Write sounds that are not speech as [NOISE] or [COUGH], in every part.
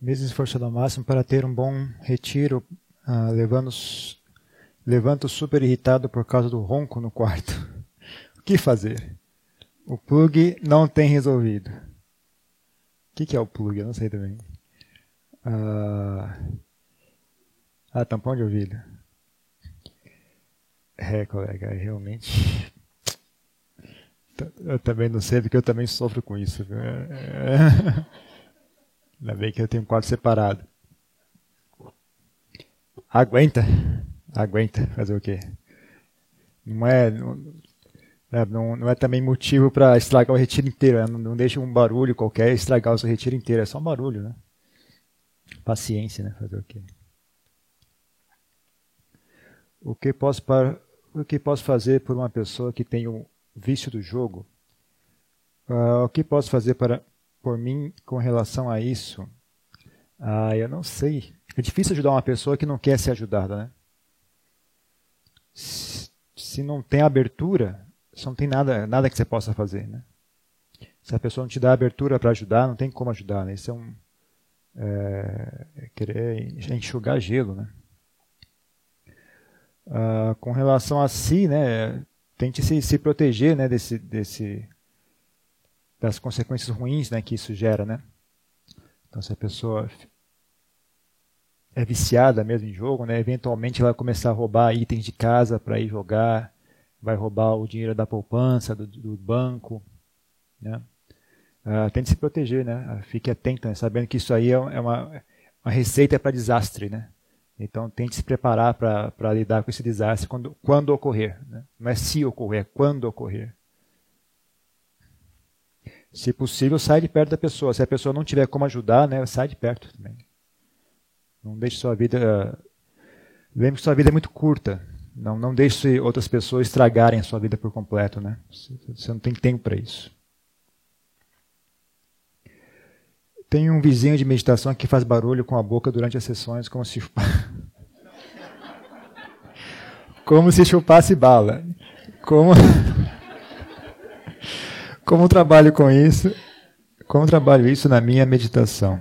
me esforçando ao máximo para ter um bom retiro, ah, levando, levanto super irritado por causa do ronco no quarto. [LAUGHS] o que fazer? O plug não tem resolvido. O que, que é o plug? Eu não sei também. Ah, ah tampão de ouvido. É, colega, realmente. [LAUGHS] Eu também não sei, porque eu também sofro com isso. É... [LAUGHS] Ainda bem que eu tenho um quarto separado. Aguenta. Aguenta. Fazer o quê? Não é. Não, é, não, é também motivo para estragar o retiro inteiro. Né? Não, não deixa um barulho qualquer estragar o seu retiro inteiro. É só um barulho, né? Paciência, né? Fazer o quê? O que posso, para, o que posso fazer por uma pessoa que tem o vício do jogo? Uh, o que posso fazer para por mim com relação a isso? Ah, eu não sei. É difícil ajudar uma pessoa que não quer ser ajudada, né? Se não tem abertura, não tem nada, nada que você possa fazer, né? Se a pessoa não te dá abertura para ajudar, não tem como ajudar, né? Isso é um é, é querer enxugar gelo, né? Ah, com relação a si, né? Tente se, se proteger, né? Desse, desse das consequências ruins né, que isso gera. Né? Então, se a pessoa é viciada mesmo em jogo, né, eventualmente ela vai começar a roubar itens de casa para ir jogar, vai roubar o dinheiro da poupança, do, do banco. Né? Uh, tente se proteger, né? fique atento, né? sabendo que isso aí é, é uma, uma receita para desastre. Né? Então tente se preparar para lidar com esse desastre quando, quando ocorrer. Né? Não é se ocorrer, é quando ocorrer. Se possível, sai de perto da pessoa. Se a pessoa não tiver como ajudar, né, sai de perto também. Não deixe sua vida. Lembre que sua vida é muito curta. Não, não deixe outras pessoas estragarem a sua vida por completo, né? Você não tem tempo para isso. Tem um vizinho de meditação que faz barulho com a boca durante as sessões, como se [LAUGHS] como se chupasse bala. Como como trabalho com isso? Como trabalho isso na minha meditação?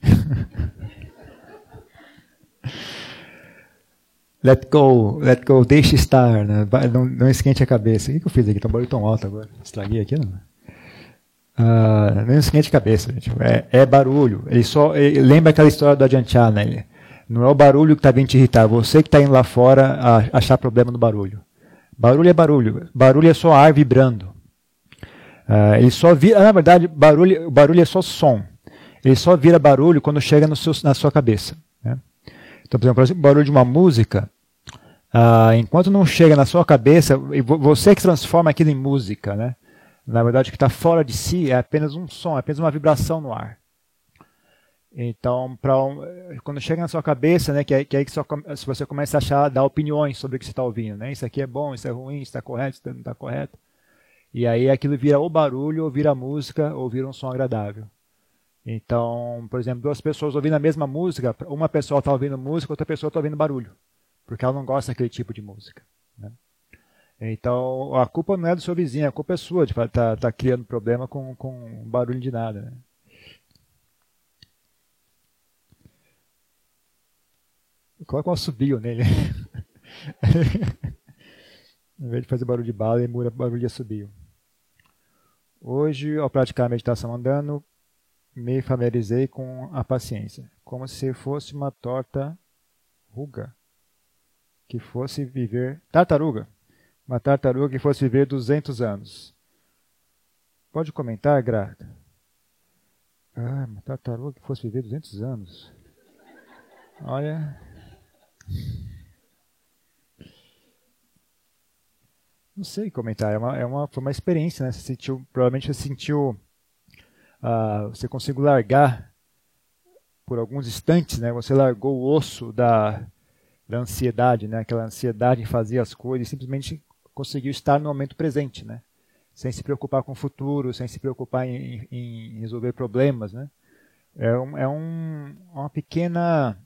[LAUGHS] let go, let go, deixe estar, né? não, não esquente a cabeça. O que eu fiz aqui? Tá um barulho tão alto agora. Estraguei aqui, não? Uh, não esquente a cabeça, gente. É, é barulho. Ele só ele, lembra aquela história do Adiantiana. Ele, não é o barulho que está vindo te irritar, você que está indo lá fora a achar problema no barulho. Barulho é barulho. Barulho é só ar vibrando. Uh, ele só vira, na verdade, barulho, barulho é só som. Ele só vira barulho quando chega no seu, na sua cabeça. Né? Então, por exemplo, o barulho de uma música, uh, enquanto não chega na sua cabeça, você que transforma aquilo em música, né? Na verdade, o que está fora de si é apenas um som, é apenas uma vibração no ar. Então, um, quando chega na sua cabeça, né, que, é, que é aí que só, você começa a achar, dar opiniões sobre o que você está ouvindo, né? Isso aqui é bom, isso é ruim, isso está correto, isso não está correto. E aí aquilo vira ou barulho, ou vira música, ou vira um som agradável. Então, por exemplo, duas pessoas ouvindo a mesma música, uma pessoa está ouvindo música, outra pessoa está ouvindo barulho, porque ela não gosta daquele tipo de música. Né? Então, a culpa não é do seu vizinho, a culpa é sua de estar tá, tá criando problema com, com barulho de nada. Né? Coloca um assobio nele. [LAUGHS] em vez de fazer barulho de bala, ele muda barulho de assobio. Hoje, ao praticar a meditação andando, me familiarizei com a paciência, como se fosse uma torta ruga que fosse viver tartaruga, uma tartaruga que fosse viver 200 anos. Pode comentar, Grata? Ah, uma tartaruga que fosse viver 200 anos. Olha. Não sei comentar, é uma, é uma, foi uma experiência, né? Você sentiu, provavelmente você sentiu, uh, você conseguiu largar por alguns instantes, né? Você largou o osso da, da ansiedade, né? Aquela ansiedade em fazer as coisas, e simplesmente conseguiu estar no momento presente, né? Sem se preocupar com o futuro, sem se preocupar em, em resolver problemas, né? É, um, é um, uma pequena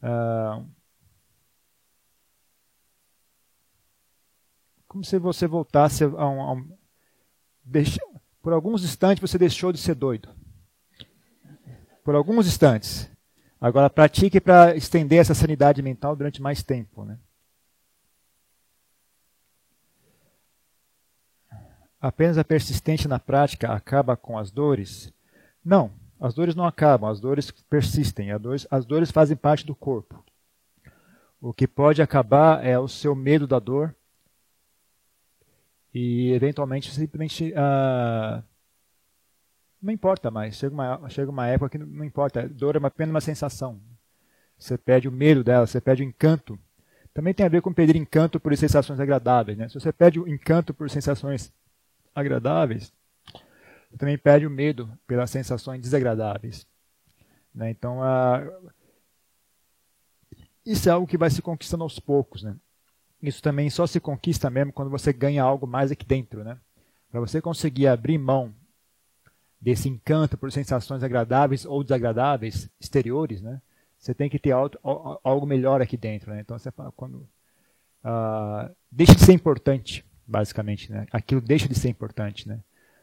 uh, como se você voltasse a um. A um deixa, por alguns instantes você deixou de ser doido. por alguns instantes. Agora pratique para estender essa sanidade mental durante mais tempo. Né? Apenas a persistência na prática acaba com as dores? Não, as dores não acabam, as dores persistem, as dores, as dores fazem parte do corpo. O que pode acabar é o seu medo da dor e, eventualmente, simplesmente uh, não importa mais. Chega uma, chega uma época que não importa. Dor é apenas uma sensação. Você perde o medo dela, você perde o encanto. Também tem a ver com perder encanto por sensações agradáveis. Né? Se você perde o encanto por sensações agradáveis, você também perde o medo pelas sensações desagradáveis. Né? Então, isso é algo que vai se conquistando aos poucos. Né? Isso também só se conquista mesmo quando você ganha algo mais aqui dentro. Né? Para você conseguir abrir mão desse encanto por sensações agradáveis ou desagradáveis exteriores, né? Você tem que ter algo, melhor aqui dentro, né? Então você quando uh, deixa de ser importante, basicamente, né? Aquilo deixa de ser importante, né?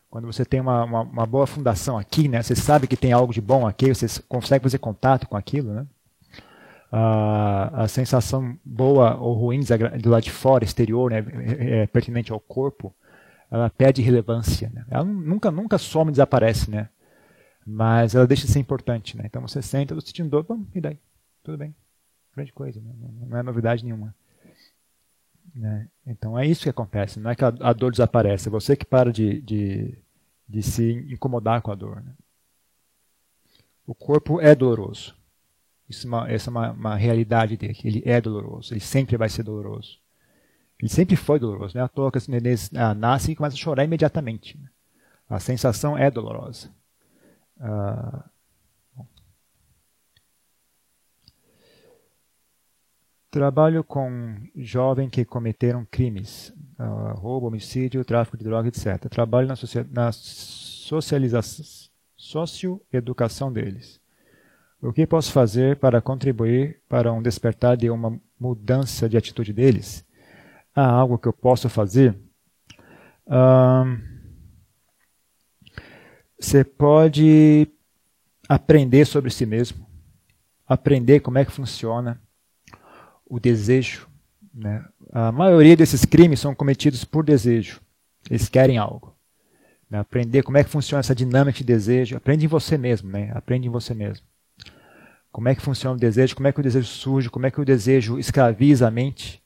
Quando você tem uma, uma, uma, boa fundação aqui, né? Você sabe que tem algo de bom aqui, você consegue fazer contato com aquilo, né? Uh, a sensação boa ou ruim do lado de fora, exterior, né? É, é pertinente ao corpo, ela perde relevância. Né? Ela nunca, nunca some e desaparece, né? Mas ela deixa de ser importante, né? Então você senta, estou sentindo dor, bom, e daí? Tudo bem. Grande coisa, né? não, não é novidade nenhuma. Né? Então é isso que acontece, não é que a, a dor desaparece, é você que para de, de, de se incomodar com a dor. Né? O corpo é doloroso. Isso é uma, essa é uma, uma realidade dele. Ele é doloroso, ele sempre vai ser doloroso. Ele sempre foi doloroso. Né? À toa que os nenês ah, nascem e começam a chorar imediatamente. Né? A sensação é dolorosa. Ah, Trabalho com jovens que cometeram crimes, uh, roubo, homicídio, tráfico de drogas, etc. Trabalho na, na socialização, socioeducação deles. O que posso fazer para contribuir para um despertar de uma mudança de atitude deles? há algo que eu posso fazer, você pode aprender sobre si mesmo, aprender como é que funciona o desejo. Né? A maioria desses crimes são cometidos por desejo. Eles querem algo. Né? Aprender como é que funciona essa dinâmica de desejo. Aprende em você mesmo. Né? Aprende em você mesmo. Como é que funciona o desejo, como é que o desejo surge, como é que o desejo escraviza a mente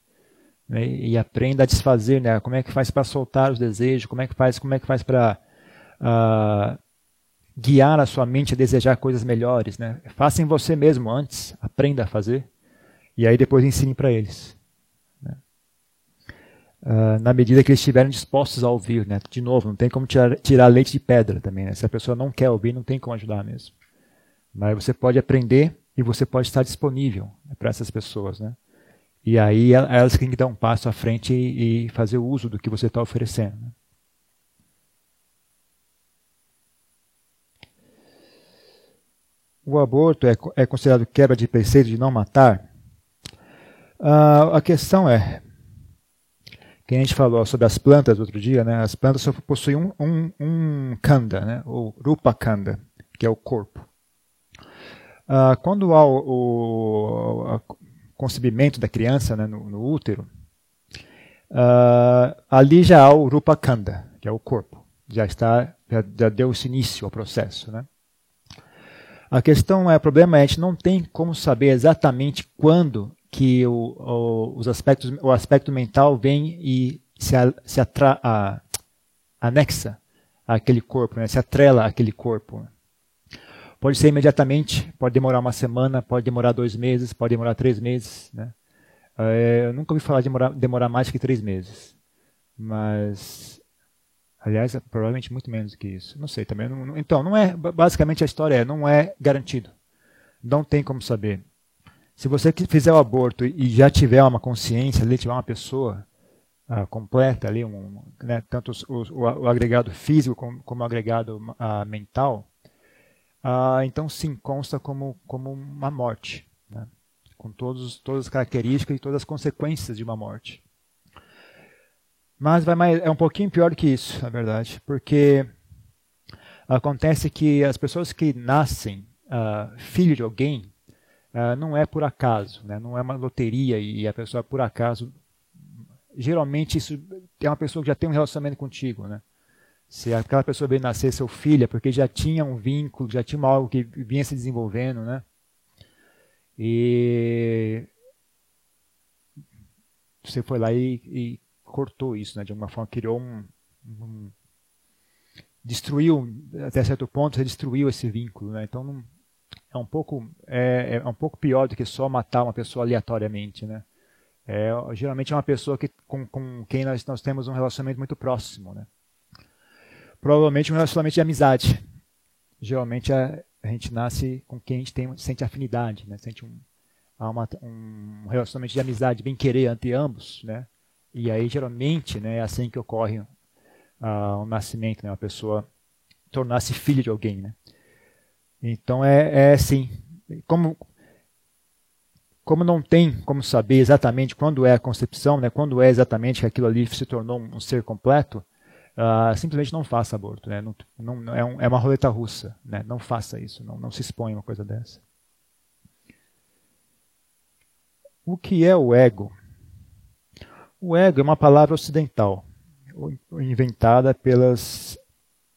né, e aprenda a desfazer, né? Como é que faz para soltar os desejos? Como é que faz? Como é que faz para uh, ah, guiar a sua mente a desejar coisas melhores, né? Faça em você mesmo antes, aprenda a fazer e aí depois ensine para eles. Né? Uh, na medida que eles estiverem dispostos a ouvir, né? De novo, não tem como tirar, tirar leite de pedra também, né? Se a pessoa não quer ouvir, não tem como ajudar mesmo. Mas você pode aprender e você pode estar disponível né, para essas pessoas, né? E aí elas têm que dar um passo à frente e, fazer o uso do que você está oferecendo. Né? O aborto é, é, considerado quebra de preceito de não matar? Uh, a questão é, que a gente falou sobre as plantas outro dia, né? as plantas só possuem um, um, um kanda, né? o rupa kanda, que é o corpo. Uh, quando há o, o, concebimento da criança né, no, no, útero, uh, ali já há o Rupa Kanda, que é o corpo. Já está, já, já deu esse início ao processo. Né? A questão é, o problema é a gente não tem como saber exatamente quando que o, o, os aspectos, o aspecto mental vem e se, a, se atra, a, anexa àquele corpo, né? se atrela àquele corpo. Pode ser imediatamente, pode demorar uma semana, pode demorar dois meses, pode demorar três meses. Né? É, eu nunca ouvi falar de demorar, demorar mais que três meses. Mas, aliás, é provavelmente muito menos do que isso. Não sei também. Não, então, não é. Basicamente a história é, não é garantido. Não tem como saber. Se você fizer o aborto e já tiver uma consciência, ali tiver uma pessoa uh, completa ali, um, né, tanto o, o, o, agregado físico como, como o agregado uh, mental, ah, então sim, consta como, como uma morte, né? com todos, todas as características e todas as consequências de uma morte. Mas vai mais, é um pouquinho pior que isso, na verdade, porque acontece que as pessoas que nascem uh, filho de alguém, uh, não é por acaso, né? não é uma loteria e a pessoa por acaso. Geralmente isso é uma pessoa que já tem um relacionamento contigo, né? Se aquela pessoa veio nascer seu filho, é porque já tinha um vínculo, já tinha algo que vinha se desenvolvendo, né? E você foi lá e, e cortou isso, né? De alguma forma criou um, um, destruiu até certo ponto, você destruiu esse vínculo, né? Então é um pouco é, é, um pouco pior do que só matar uma pessoa aleatoriamente, né? É, geralmente é uma pessoa que, com, com quem nós, nós temos um relacionamento muito próximo, né? Provavelmente um relacionamento de amizade. Geralmente a, a gente nasce com quem a gente tem, sente afinidade, né? Sente um, uma, um relacionamento de amizade, bem querer entre ambos, né? E aí geralmente, né, é assim que ocorre uh, o nascimento, né? Uma pessoa tornar-se filho de alguém, né? Então é, é assim, como como não tem como saber exatamente quando é a concepção, né, quando é exatamente que aquilo ali se tornou um, um ser completo, uh, simplesmente não faça aborto. Né, não, não, é, um, é, uma roleta russa. Né, não faça isso, não, não se exponha a uma coisa dessa. O que é o ego? O ego é uma palavra ocidental, inventada pelas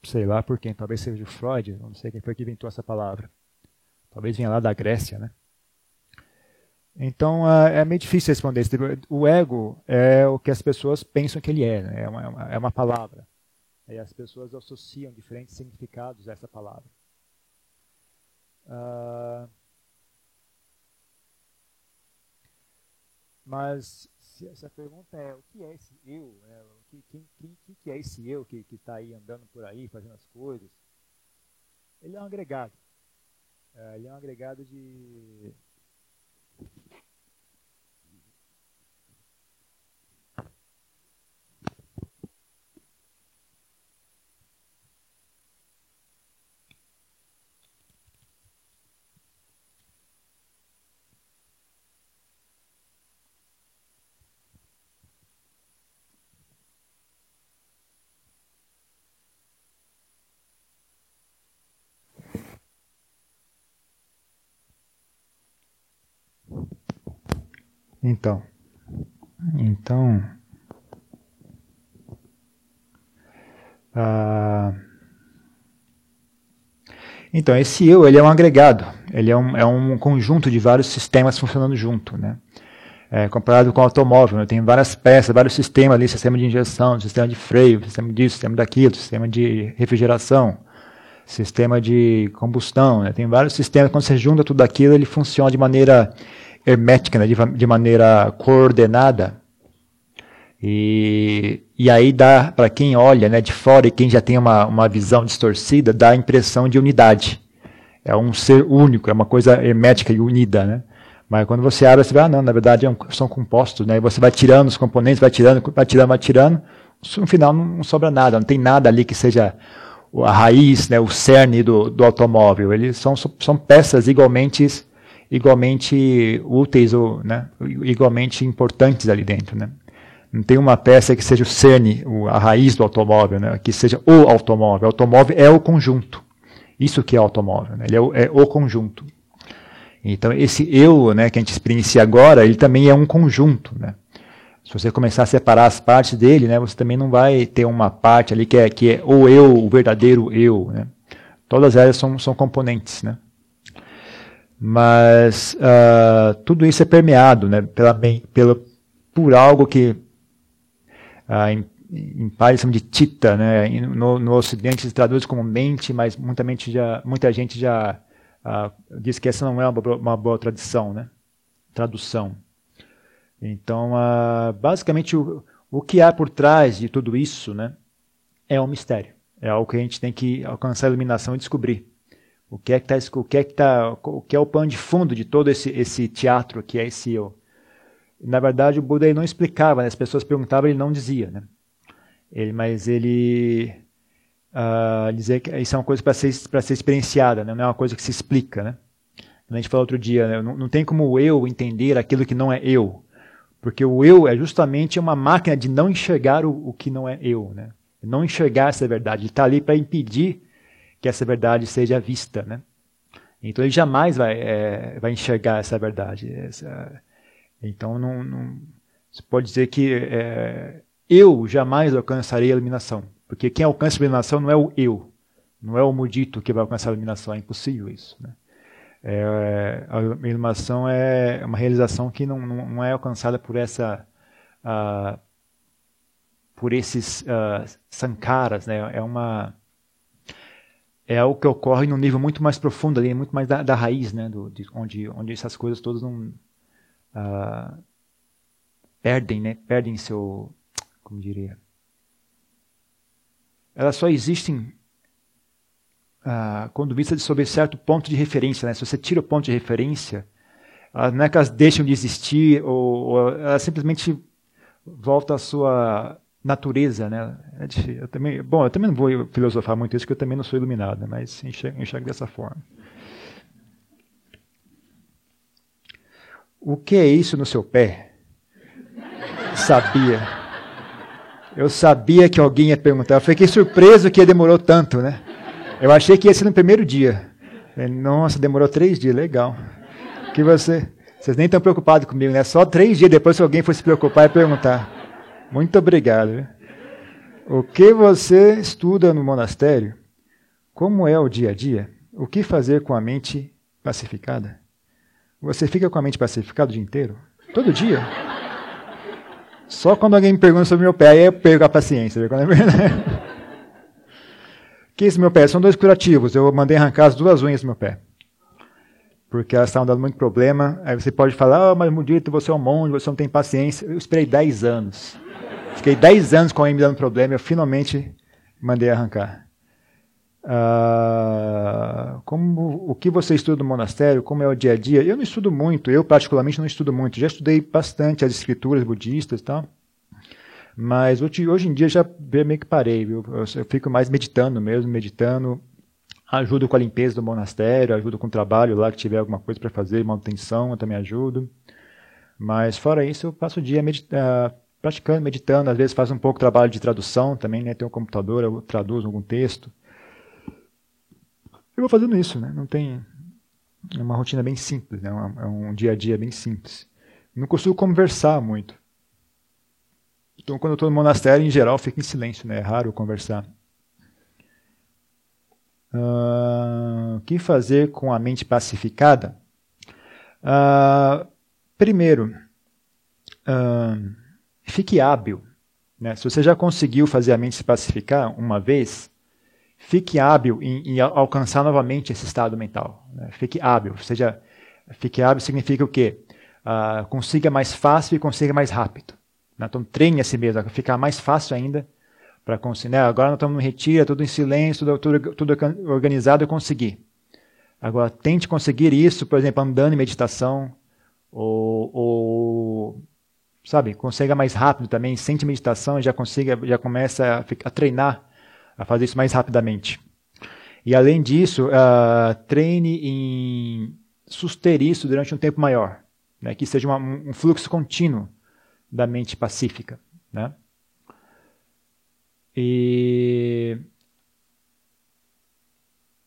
sei lá por quem, talvez seja o Freud, não sei quem foi que inventou essa palavra. Talvez venha lá da Grécia, né? Então uh, é meio difícil responder. O ego é o que as pessoas pensam que ele é, né? é, uma, é uma palavra. E as pessoas associam diferentes significados a essa palavra. Uh, mas se, a pergunta é o que é esse eu, né? que, quem, quem, quem, que é esse eu que está aí andando por aí, fazendo as coisas? Ele é um agregado. É, ele é um agregado de. Então, então, ah, então esse eu ele é um agregado, ele é um, é um conjunto de vários sistemas funcionando junto, né? É, comparado com o automóvel, né? tem várias peças, vários sistemas ali, sistema de injeção, sistema de freio, sistema disso, sistema daquilo, sistema de refrigeração, sistema de combustão, né? tem vários sistemas, quando você junta tudo aquilo, ele funciona de maneira hermética, né, de, de maneira coordenada. E, e aí dá, para quem olha né, de fora e quem já tem uma, uma visão distorcida, dá a impressão de unidade. É um ser único, é uma coisa hermética e unida. Né? Mas quando você abre, você vê, ah, não, na verdade é um, são compostos. Né? E você vai tirando os componentes, vai tirando, vai tirando, vai tirando. No final não, não sobra nada, não tem nada ali que seja a raiz, né, o cerne do, do automóvel. Eles são, são peças igualmente igualmente úteis ou né, igualmente importantes ali dentro. Né? Não tem uma peça que seja o cerne, a raiz do automóvel, né, que seja o automóvel. O automóvel é o conjunto. Isso que é automóvel. Né? Ele é o, é o, conjunto. Então, esse eu né, que a gente experiencia agora, ele também é um conjunto. Né? Se você começar a separar as partes dele, né, você também não vai ter uma parte ali que é, que é o eu, o verdadeiro eu. Né? Todas elas são, são componentes. Né? Mas uh, tudo isso é permeado né, pela, pela, por algo que uh, em, em Pali de Tita, né, no, no Ocidente se traduz como mente, mas muita, mente já, muita gente já uh, diz que essa não é uma, uma boa tradição, né, tradução. Então, basicamente, o, o que há por trás de tudo isso né, é um mistério. É algo que a gente tem que alcançar a iluminação e descobrir. O que é que está o que é que tá, o que é o pano de fundo de todo esse esse teatro que é esse eu? Na verdade, o Buda ele não explicava, né? as pessoas perguntavam, ele não dizia, né? Ele, mas ele uh, dizia que isso é uma coisa para ser para ser experienciada, né? não é uma coisa que se explica, né? A gente falou outro dia, né? não, não tem como eu entender aquilo que não é eu, porque o eu é justamente uma máquina de não enxergar o, o que não é eu, né? Não enxergar essa verdade, ele está ali para impedir que essa verdade seja vista, né? Então ele jamais vai, é, vai enxergar essa verdade. Essa, então não, não, você pode dizer que é, eu jamais alcançarei a iluminação. Porque quem alcança a iluminação não é o eu, não é o mudito que vai alcançar a iluminação, é impossível isso. Né? É, a iluminação é uma realização que não, não, é alcançada por essa uh, por esses uh, sankaras, né? É uma é algo que ocorre num nível muito mais profundo ali, muito mais da, da raiz, né? Do, de, onde onde essas coisas todas não uh, perdem, né? Perdem seu como diria elas só existem ah, quando vistas sob certo ponto de referência. Né? Se você tira o ponto de referência, ah, não é que elas deixam de existir, ou, ou elas simplesmente voltam à sua natureza. Né? É eu também, bom, eu também não vou filosofar muito isso, porque eu também não sou iluminado, mas enxergo, enxergo dessa forma. O que é isso no seu pé? Sabia. Eu sabia que alguém ia perguntar. Eu fiquei surpreso que demorou tanto, né? Eu achei que ia ser no primeiro dia. Nossa, demorou três dias, legal. Que você, vocês nem estão preocupados comigo, né? Só três dias depois que alguém fosse se preocupar e perguntar. Muito obrigado. O que você estuda no monastério? Como é o dia a dia? O que fazer com a mente pacificada? Você fica com a mente pacificada o dia inteiro? Todo dia? Só quando alguém me pergunta sobre meu pé, aí eu perco a paciência. Quando é [LAUGHS] que esse meu pé? São dois curativos. Eu mandei arrancar as duas unhas do meu pé. Porque elas estavam dando muito problema. Aí você pode falar, oh, mas Mudito, você é um monge, você não tem paciência. Eu esperei 10 anos. Fiquei 10 anos com a me dando problema eu finalmente mandei arrancar. Ah, como o que você estuda no monastério, como é o dia a dia? Eu não estudo muito, eu particularmente não estudo muito. Já estudei bastante as escrituras budistas tal. Mas hoje, em dia já meio que parei, viu? Eu, eu fico mais meditando mesmo, meditando. Ajudo com a limpeza do monastério, ajudo com o trabalho lá que tiver alguma coisa para fazer, manutenção, eu também ajudo. Mas fora isso, eu passo o dia medita praticando, meditando, às vezes faço um pouco de trabalho de tradução também, né? Tenho um computador, eu traduzo algum texto. Eu vou fazendo isso, né? Não tem é uma rotina bem simples, né? É um dia a dia bem simples. Não consigo conversar muito. Então, quando eu estou no monastério, em geral, fico em silêncio, né? É raro conversar. Uh, o que fazer com a mente pacificada? Uh, primeiro, uh, fique hábil. Né? Se você já conseguiu fazer a mente se pacificar uma vez, fique hábil em, em alcançar novamente esse estado mental. Né? Fique hábil. Seja, fique hábil significa o quê? consiga mais fácil e consiga mais rápido. Né? Então treine a si mesmo, ficar mais fácil ainda para conseguir. Né? Agora nós estamos no retiro, tudo em silêncio, tudo, tudo, tudo organizado, eu consegui. Agora tente conseguir isso, por exemplo, andando em meditação, ou, ou sabe, consiga mais rápido também, sente meditação e já consiga, já começa a, a treinar a fazer isso mais rapidamente. E além disso, uh, treine em suster isso durante um tempo maior, né? que seja uma, um fluxo contínuo da mente pacífica. Né? E...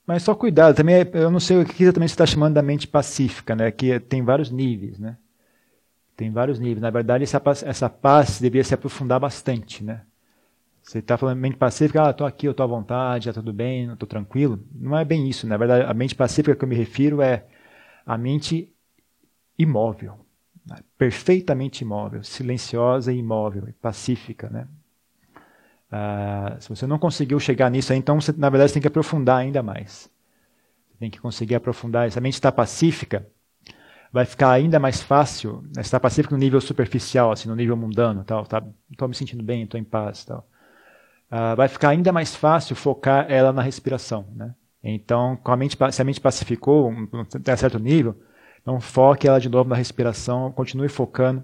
Mas só cuidado, também eu não sei o que exatamente você está chamando da mente pacífica, né? que tem vários níveis. Né? Tem vários níveis. Na verdade, essa paz, essa paz deveria se aprofundar bastante. Né? Você está falando mente pacífica, ah, estou aqui, eu estou à vontade, está tudo bem, estou tranquilo. Não é bem isso. Na verdade, a mente pacífica que eu me refiro é a mente imóvel perfeitamente imóvel, silenciosa e imóvel, pacífica, né? Ah, se você não conseguiu chegar nisso, então você, na verdade você tem que aprofundar ainda mais. Você tem que conseguir aprofundar. Se a mente está pacífica, vai ficar ainda mais fácil. Né? Está pacífica no nível superficial, assim, no nível mundano, tal. Tá, estou me sentindo bem, estou em paz, tal. Ah, vai ficar ainda mais fácil focar ela na respiração, né? Então, a mente, se a mente pacificou, até certo nível, então foque ela de novo na respiração, continue focando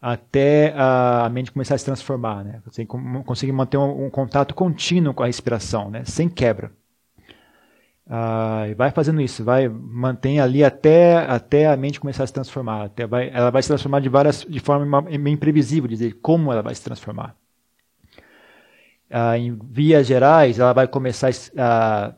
até a mente começar a se transformar, né? Você conseguir manter um, um, contato contínuo com a respiração, né? Sem quebra. Ah, e vai fazendo isso, vai mantém ali até até a mente começar a se transformar. Até vai, ela vai se transformar de várias de forma imprevisível, dizer como ela vai se transformar. Ah, em vias gerais, ela vai começar a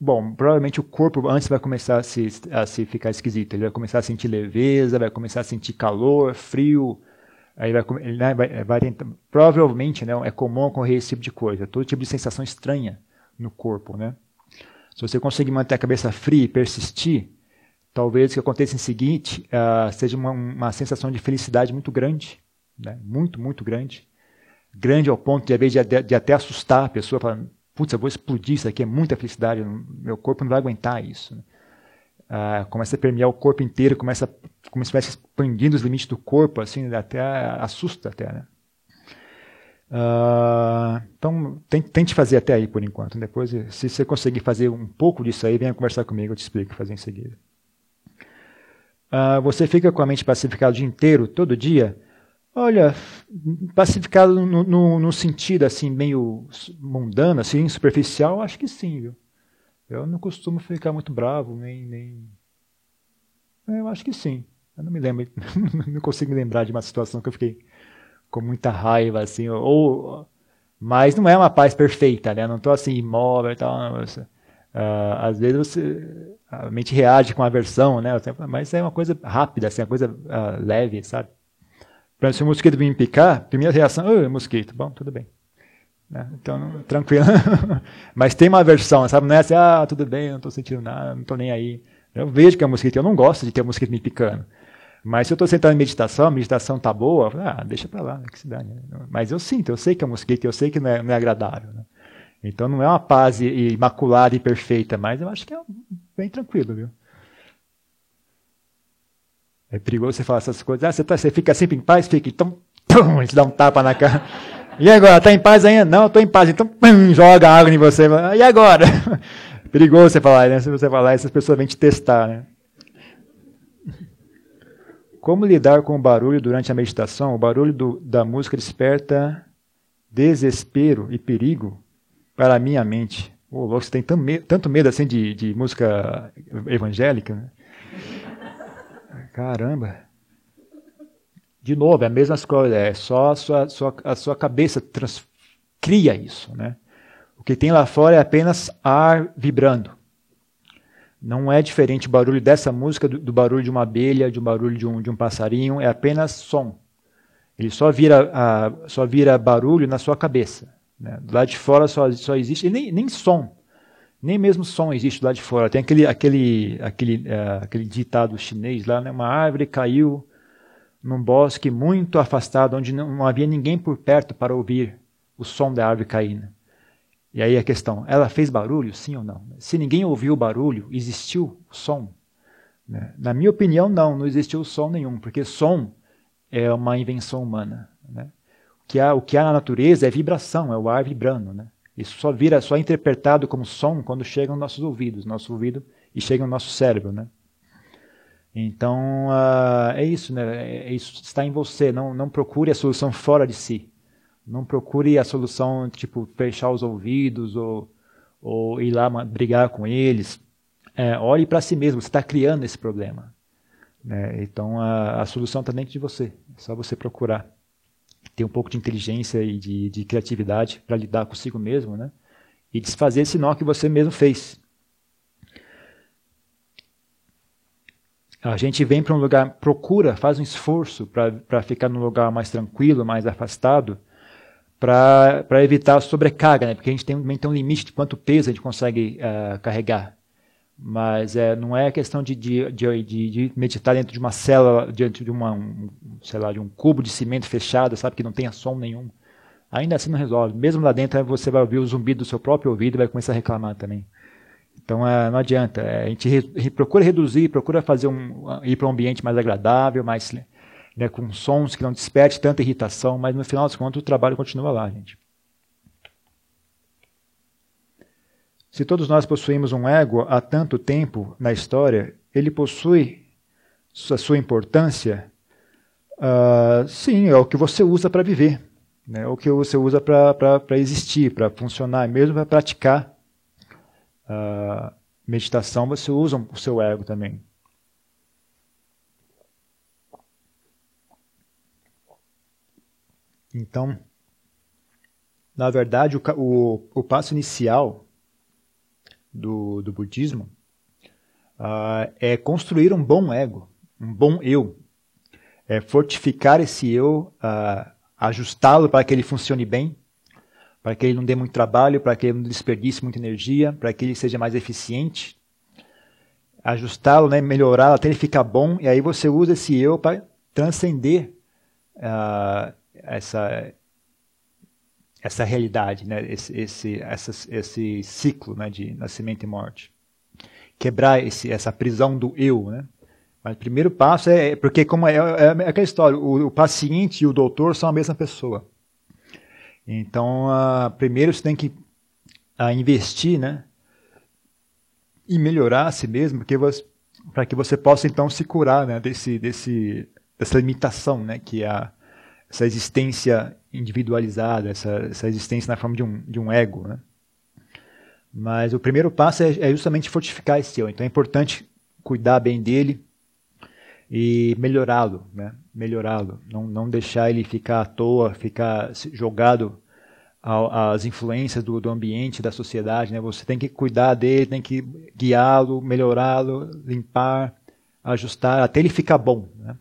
bom, provavelmente o corpo antes vai começar a se, a se ficar esquisito. Ele vai começar a sentir leveza, vai começar a sentir calor, frio. Aí vai, ele, né, vai, vai tentar, provavelmente, né, é comum ocorrer esse tipo de coisa, todo tipo de sensação estranha no corpo, né? Se você conseguir manter a cabeça fria e persistir, talvez o que aconteça em seguinte uh, seja uma, uma, sensação de felicidade muito grande, né? muito, muito grande. Grande ao ponto de, de, de, de até assustar a pessoa, falando, putz, eu vou explodir isso aqui, é muita felicidade, meu corpo não vai aguentar isso. Uh, começa a permear o corpo inteiro, começa como se estivesse expandindo os limites do corpo, assim, até assusta até, né? Uh, então, tente fazer até aí por enquanto. Depois, se você conseguir fazer um pouco disso aí, venha conversar comigo, eu te explico fazer em seguida. Uh, você fica com a mente pacificada o dia inteiro, todo dia? Olha, pacificado no, no, no, sentido assim meio mundano, assim, superficial, acho que sim, viu? Eu não costumo ficar muito bravo, nem, nem... Eu acho que sim. Eu não me lembro, [LAUGHS] não consigo me lembrar de uma situação que eu fiquei com muita raiva, assim, ou... Mas não é uma paz perfeita, né? Eu não estou assim imóvel e tal. Uh, às vezes você, a mente reage com aversão, né? Mas é uma coisa rápida, assim, uma coisa uh, leve, sabe? Exemplo, se o mosquito vir me picar, primeira reação, oh, mosquito, bom, tudo bem. Né? Então, tranquilo. [LAUGHS] Mas tem uma aversão, sabe? Não é assim, ah, tudo bem, não estou sentindo nada, não estou nem aí. Eu vejo que é mosquito, eu não gosto de ter um mosquito me picando. Mas se eu estou sentado em meditação, a meditação está boa, ah, deixa para lá, que se dá. Mas eu sinto, eu sei que é mosquito, eu sei que não é, não é agradável. Né? Então não é uma paz imaculada e perfeita, mas eu acho que é bem tranquilo, viu? É perigoso você falar essas coisas. Ah, você, tá, você fica sempre em paz? Fica. Então, pum, te dá um tapa na cara. [LAUGHS] E agora, tá em paz ainda? Não, estou em paz. Então, pum, joga água em você. E agora? [LAUGHS] perigoso você falar, né? Se você falar, essas pessoas vêm te testar, né? Como lidar com o barulho durante a meditação? O barulho do, da música desperta desespero e perigo para a minha mente. Ô, louco, você tem tanto medo, tanto medo assim de, de música evangélica? Né? Caramba. De novo, é a mesma coisa, é só a sua, sua, a sua cabeça trans, cria isso. Né? O que tem lá fora é apenas ar vibrando. Não é diferente o barulho dessa música do, do barulho de uma abelha, de um barulho de um, de um passarinho, é apenas som. Ele só vira, a, só vira barulho na sua cabeça. Né? Lado de fora só, só existe, nem, nem som, nem mesmo som existe lado de fora. Tem aquele, aquele, aquele, uh, aquele ditado chinês lá, né? uma árvore caiu num bosque muito afastado, onde não, não havia ninguém por perto para ouvir o som da árvore caindo. E aí a questão, ela fez barulho, sim ou não? Se ninguém ouviu o barulho, existiu som? Né? Na minha opinião, não, não existiu som nenhum, porque som é uma invenção humana. Né? O, que há, o que há na natureza é vibração, é o ar vibrando. Né? Isso só vira, só é interpretado como som quando chega aos nossos ouvidos, nosso ouvido e chega no nosso cérebro, né? Então uh, é isso, né? É, é isso está em você. Não, não procure a solução fora de si. Não procure a solução, tipo, fechar os ouvidos ou, ou ir lá brigar com eles. É, olhe para si mesmo, você está criando esse problema. Né? Então a, a solução está dentro de você. É só você procurar. Ter um pouco de inteligência e de, de criatividade para lidar consigo mesmo, né? E desfazer esse nó que você mesmo fez. A gente vem para um lugar, procura, faz um esforço para ficar num lugar mais tranquilo, mais afastado, para evitar a sobrecarga, né? porque a gente tem, também tem um limite de quanto peso a gente consegue uh, carregar. Mas é, não é questão de, de, de, de, meditar dentro de uma célula, dentro de uma, um, sei lá, de um cubo de cimento fechado, sabe, que não tenha som nenhum. Ainda assim não resolve. Mesmo lá dentro você vai ouvir o zumbido do seu próprio ouvido e vai começar a reclamar também. Então é, não adianta. É, a gente re, procura reduzir, procura fazer um, ir para um ambiente mais agradável, mais né, com sons que não desperte tanta irritação, mas no final das contas o trabalho continua lá, gente. Se todos nós possuímos um ego há tanto tempo na história, ele possui a sua importância? Uh, sim, é o que você usa para viver, né? é o que você usa para existir, para funcionar, mesmo para praticar uh, meditação, você usa o seu ego também. Então, na verdade, o, o, o passo inicial do, do budismo uh, é construir um bom ego, um bom eu. É fortificar esse eu, uh, ajustá-lo para que ele funcione bem, para que ele não dê muito trabalho, para que ele não desperdice muita energia, para que ele seja mais eficiente. Ajustá-lo, né, melhorá-lo até ele ficar bom, e aí você usa esse eu para transcender uh, essa, essa realidade, né, esse, esse, essa, esse ciclo né, de nascimento e morte. Quebrar esse, essa prisão do eu. Né? Mas o primeiro passo é, é porque como é, é, é aquela história, o, o, paciente e o doutor são a mesma pessoa. Então, uh, primeiro você tem que uh, investir, né, e melhorar a si mesmo, para que você possa então se curar, né, desse, desse, dessa limitação, né, que é a, essa existência individualizada, essa, essa existência na forma de um, de um ego, né. Mas o primeiro passo é, é justamente fortificar esse eu. Então é importante cuidar bem dele, e melhorá-lo, né? melhorá-lo, não, não deixar ele ficar à toa, ficar jogado às influências do, do ambiente, da sociedade. Né? Você tem que cuidar dele, tem que guiá-lo, melhorá-lo, limpar, ajustar, até ele ficar bom. Né?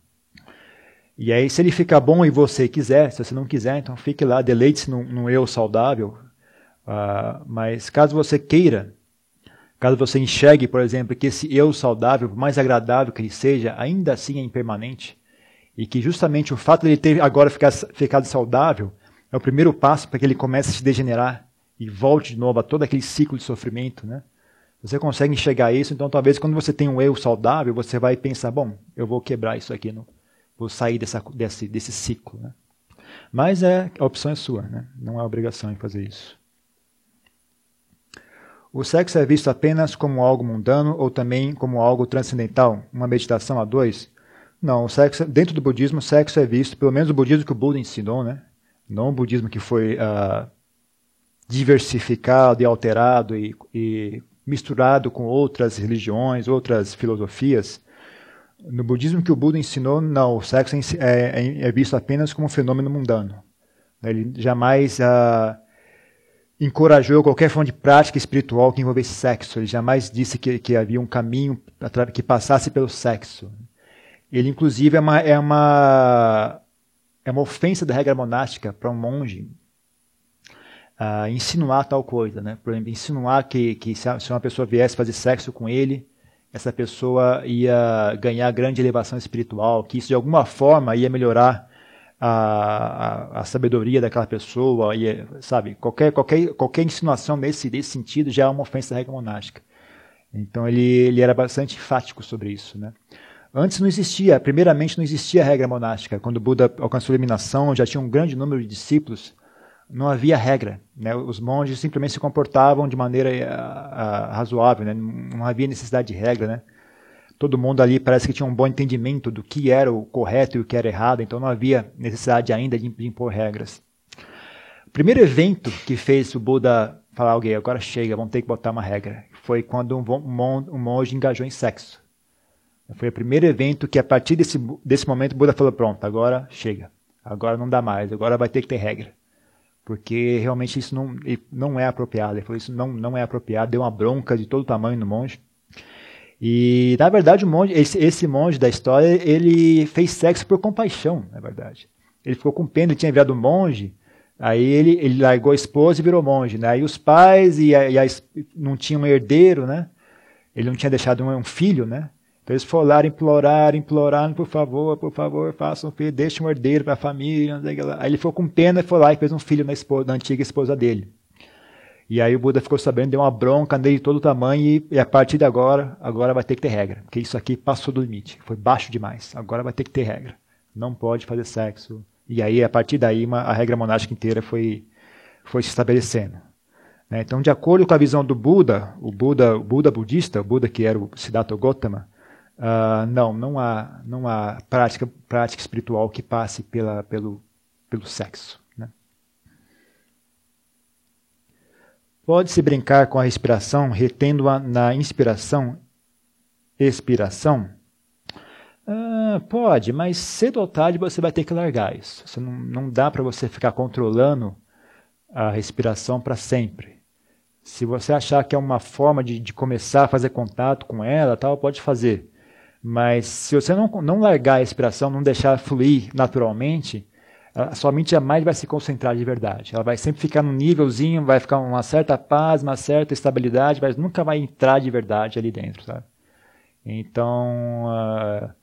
E aí, se ele ficar bom e você quiser, se você não quiser, então fique lá, deleite-se num, num eu saudável. Uh, mas caso você queira Caso você enxergue, por exemplo, que esse eu saudável, por mais agradável que ele seja, ainda assim é impermanente, e que justamente o fato de ele ter agora ficar, ficado saudável é o primeiro passo para que ele comece a se degenerar e volte de novo a todo aquele ciclo de sofrimento, né? Você consegue enxergar isso, então talvez quando você tem um eu saudável, você vai pensar, bom, eu vou quebrar isso aqui, não, vou sair dessa, desse, desse ciclo, né? Mas é, a opção é sua, né? Não há obrigação em fazer isso. O sexo é visto apenas como algo mundano ou também como algo transcendental, uma meditação a dois? Não, o sexo, dentro do budismo, o sexo é visto, pelo menos o budismo que o Buda ensinou, né? não o budismo que foi uh, diversificado e alterado e, e misturado com outras religiões, outras filosofias. No budismo que o Buda ensinou, não, o sexo é, é, é visto apenas como um fenômeno mundano. Ele jamais uh, encorajou qualquer forma de prática espiritual que envolvesse sexo. Ele jamais disse que, que havia um caminho que passasse pelo sexo. Ele, inclusive, é uma, é uma, é uma ofensa da regra monástica para um monge uh, insinuar tal coisa. Né? Por exemplo, insinuar que, que se uma pessoa viesse fazer sexo com ele, essa pessoa ia ganhar grande elevação espiritual, que isso de alguma forma ia melhorar a, a, a, sabedoria daquela pessoa, e, sabe? Qualquer, qualquer, qualquer insinuação nesse, nesse sentido já é uma ofensa à regra monástica. Então ele, ele era bastante enfático sobre isso, né? Antes não existia, primeiramente não existia regra monástica. Quando Buda alcançou a iluminação, já tinha um grande número de discípulos, não havia regra. Né? Os monges simplesmente se comportavam de maneira uh, uh, razoável, né? não havia necessidade de regra. Né? todo mundo ali parece que tinha um bom entendimento do que era o correto e o que era errado, então não havia necessidade ainda de impor regras. O primeiro evento que fez o Buda falar alguém, agora chega, vamos ter que botar uma regra, foi quando um, monge engajou em sexo. Foi o primeiro evento que, a partir desse, desse momento, o Buda falou: pronto, agora chega, agora não dá mais, agora vai ter que ter regra. Porque realmente isso não, não é apropriado. Ele falou: isso não, não é apropriado, deu uma bronca de todo tamanho no monge. E, na verdade, o monge, esse, esse monge da história, ele fez sexo por compaixão, na verdade. Ele ficou com pena, ele tinha virado monge, aí ele, ele largou a esposa e virou monge. Né? Aí os pais e a, e a, não tinham um herdeiro, né? Ele não tinha deixado um, um filho, né? Então eles foram lá implorar, implorar, por favor, por favor, façam um filho, deixe um herdeiro para a família. Aí ele ficou com pena e foi lá e fez um filho na, esposa, na antiga esposa dele. E aí o Buda ficou sabendo, deu uma bronca nele de todo tamanho e, e, a partir de agora, agora vai ter que ter regra. Porque isso aqui passou do limite, foi baixo demais. Agora vai ter que ter regra. Não pode fazer sexo. E aí, a partir daí, uma, a regra monástica inteira foi, foi se estabelecendo. Né? Então, de acordo com a visão do Buda, o Buda, o Buda budista, o Buda que era o Siddhartha Gautama, uh, não, não há, não há prática, prática espiritual que passe pela, pelo, pelo sexo. Pode-se brincar com a respiração, retendo-a na inspiração, expiração? Ah, pode, mas cedo ou tarde você vai ter que largar isso. Você não, não dá para você ficar controlando a respiração para sempre. Se você achar que é uma forma de, de começar a fazer contato com ela, tal, pode fazer. Mas se você não, não largar a respiração, não deixar fluir naturalmente, a sua mente jamais vai se concentrar de verdade. Ela vai sempre ficar num nívelzinho, vai ficar uma certa paz, uma certa estabilidade, mas nunca vai entrar de verdade ali dentro, sabe? Então, uh,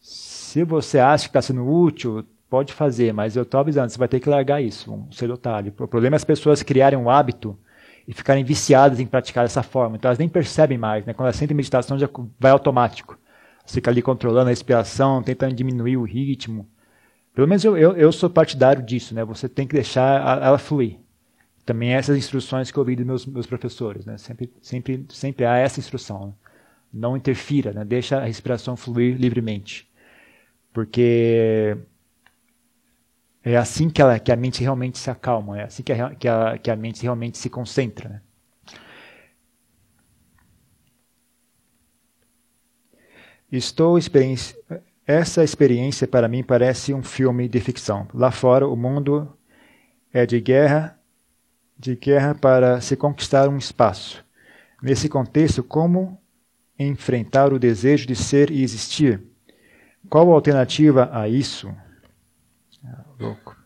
se você acha que está sendo útil, pode fazer, mas eu estou avisando, você vai ter que largar isso, um otário. O problema é as pessoas criarem um hábito e ficarem viciadas em praticar dessa forma. Então elas nem percebem mais, né? Quando elas sentem meditação já vai automático. Você fica ali controlando a respiração, tentando diminuir o ritmo. Pelo menos eu, eu, eu sou partidário disso, né? Você tem que deixar ela fluir. Também essas instruções que eu ouvi dos meus, meus professores, né? Sempre, sempre, sempre há essa instrução. Né? Não interfira, né? Deixa a respiração fluir livremente. Porque é assim que, ela, que a mente realmente se acalma, é assim que a, que a, que a mente realmente se concentra. Né? Estou experiência. Essa experiência para mim parece um filme de ficção. Lá fora, o mundo é de guerra, de guerra para se conquistar um espaço. Nesse contexto, como enfrentar o desejo de ser e existir? Qual a alternativa a isso? Louco.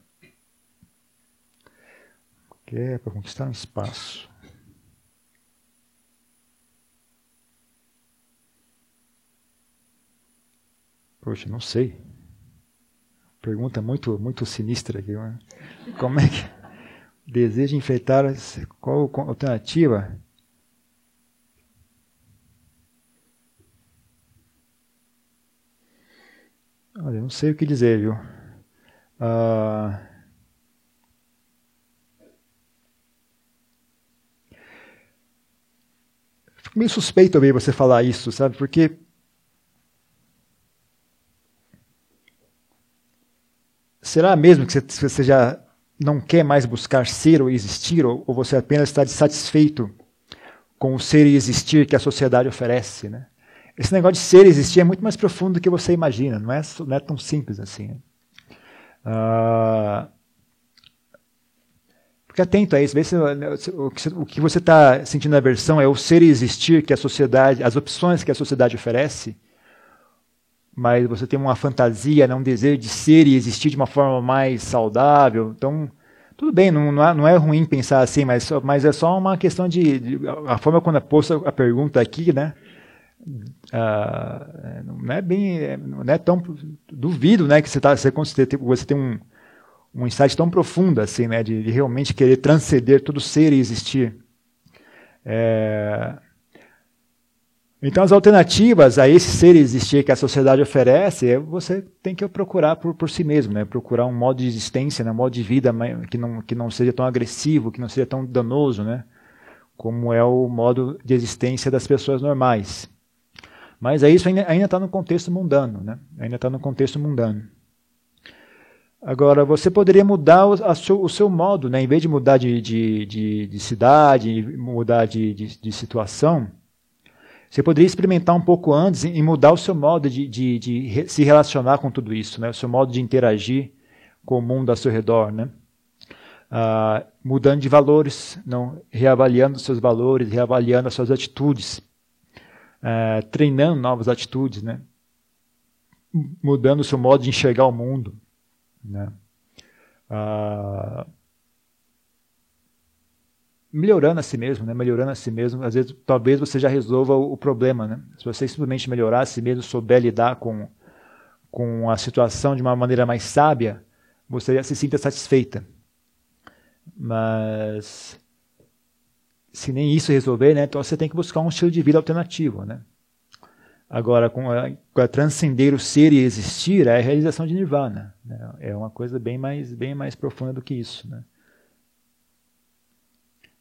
Que é para conquistar um espaço. Poxa, não sei. Pergunta muito, muito sinistra aqui. Né? Como é que deseja enfrentar qual alternativa? Olha, não sei o que dizer, viu? Uh, fico meio suspeito ouvir você falar isso, sabe? Porque será mesmo que você já não quer mais buscar ser ou existir, ou, você apenas está satisfeito com o ser e existir que a sociedade oferece, né? Esse negócio de ser e existir é muito mais profundo do que você imagina, não é, não é tão simples assim. Né? Uh, fique atento a isso, vê se, o que você está sentindo aversão é o ser e existir que a sociedade, as opções que a sociedade oferece, mas você tem uma fantasia, né, um desejo de ser e existir de uma forma mais saudável. Então, tudo bem, não, não, é, é ruim pensar assim, mas, mas é só uma questão de, de a forma quando eu posto a pergunta aqui, né? Uh, não é bem, não é tão duvido, né, que você tá, você, você tem um, um insight tão profundo assim, né, de, de realmente querer transcender todo ser e existir. É... Então as alternativas a esse ser existir que a sociedade oferece, é você tem que procurar por, por si mesmo, né, procurar um modo de existência, né, um modo de vida que não que não seja tão agressivo, que não seja tão danoso, né, como é o modo de existência das pessoas normais. Mas é isso ainda está no contexto mundano, né? Ainda está no contexto mundano. Agora, você poderia mudar o, seu, o seu, modo, né? em vez de mudar de, de, de, de cidade, mudar de, de, situação, você poderia experimentar um pouco antes e mudar o seu modo de, se relacionar com tudo isso, né? o seu modo de interagir com o mundo ao seu redor. Né? Ah, mudando de valores, não reavaliando seus valores, reavaliando as suas atitudes é, treinando novas atitudes, né? mudando o seu modo de enxergar o mundo. Né? Ah, melhorando a si mesmo, né? melhorando a si mesmo. Às vezes, talvez você já resolva o, o problema. Né? Se você simplesmente melhorar a si mesmo, souber lidar com, com a situação de uma maneira mais sábia, você já se sinta satisfeita. Mas se nem isso resolver, né, então você tem que buscar um estilo de vida alternativo. Né? Agora, com a, com a transcender o ser e existir, é a realização de nirvana. Né? É uma coisa bem mais, bem mais profunda do que isso. Né?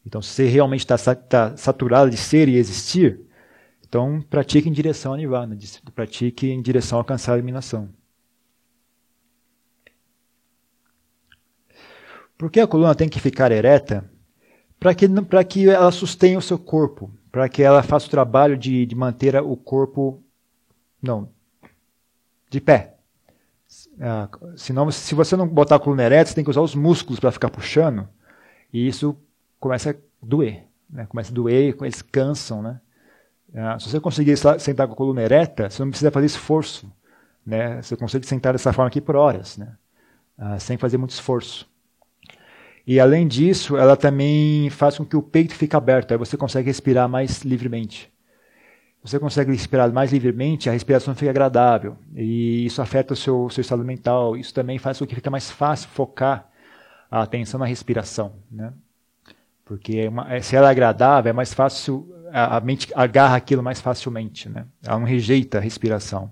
Então, se você realmente está tá saturado de ser e existir, então pratique em direção a nirvana, pratique em direção a alcançar a iluminação. Por que a coluna tem que ficar ereta? Para que, que ela sustenha o seu corpo, para que ela faça o trabalho de, de manter o corpo, não, de pé. Ah, senão, se você não botar a coluna ereta, você tem que usar os músculos para ficar puxando, e isso começa a doer. Né? Começa a doer, eles cansam. Né? Ah, se você conseguir sentar com a coluna ereta, você não precisa fazer esforço. Né? Você consegue sentar dessa forma aqui por horas, né? Ah, sem fazer muito esforço. E além disso, ela também faz com que o peito fique aberto, aí você consegue respirar mais livremente. Você consegue respirar mais livremente, a respiração fica agradável. E isso afeta o seu, seu estado mental. Isso também faz com que fique mais fácil focar a atenção na respiração. Né? Porque é uma, é, se ela é agradável, é mais fácil, a, a, mente agarra aquilo mais facilmente. Né? Ela não rejeita a respiração,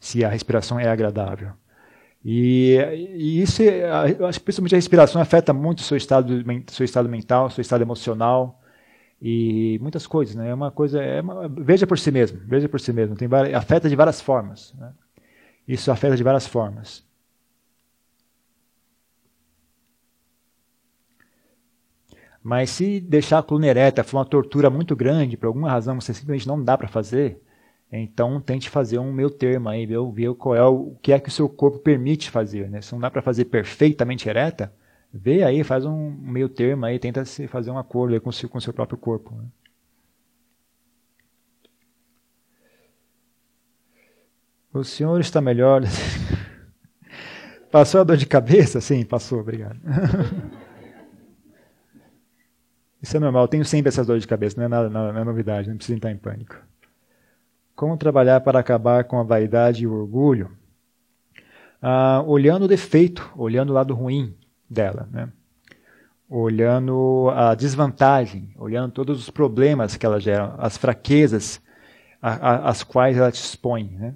se a respiração é agradável. E, e isso, acho principalmente a respiração afeta muito o seu estado, seu estado mental, seu estado emocional e muitas coisas, né? É uma coisa, é uma, veja por si mesmo, veja por si mesmo. Tem afeta de várias formas. Né? Isso afeta de várias formas. Mas se deixar a coluna ereta for uma tortura muito grande, por alguma razão você simplesmente não dá para fazer, então tente fazer um meio termo aí, ver, ver qual é o, o que é que o seu corpo permite fazer. Né? Se não dá para fazer perfeitamente ereta, vê aí, faz um meio termo aí, tenta se fazer um acordo com o seu, com o seu próprio corpo. Né? O senhor está melhor. [LAUGHS] passou a dor de cabeça? Sim, passou, obrigado. [LAUGHS] Isso é normal, eu tenho sempre essas dores de cabeça, não é nada, não é novidade, não precisa entrar em pânico. Como trabalhar para acabar com a vaidade e o orgulho? Ah, olhando o defeito, olhando o lado ruim dela, né? olhando a desvantagem, olhando todos os problemas que ela gera, as fraquezas às quais ela te expõe. Né?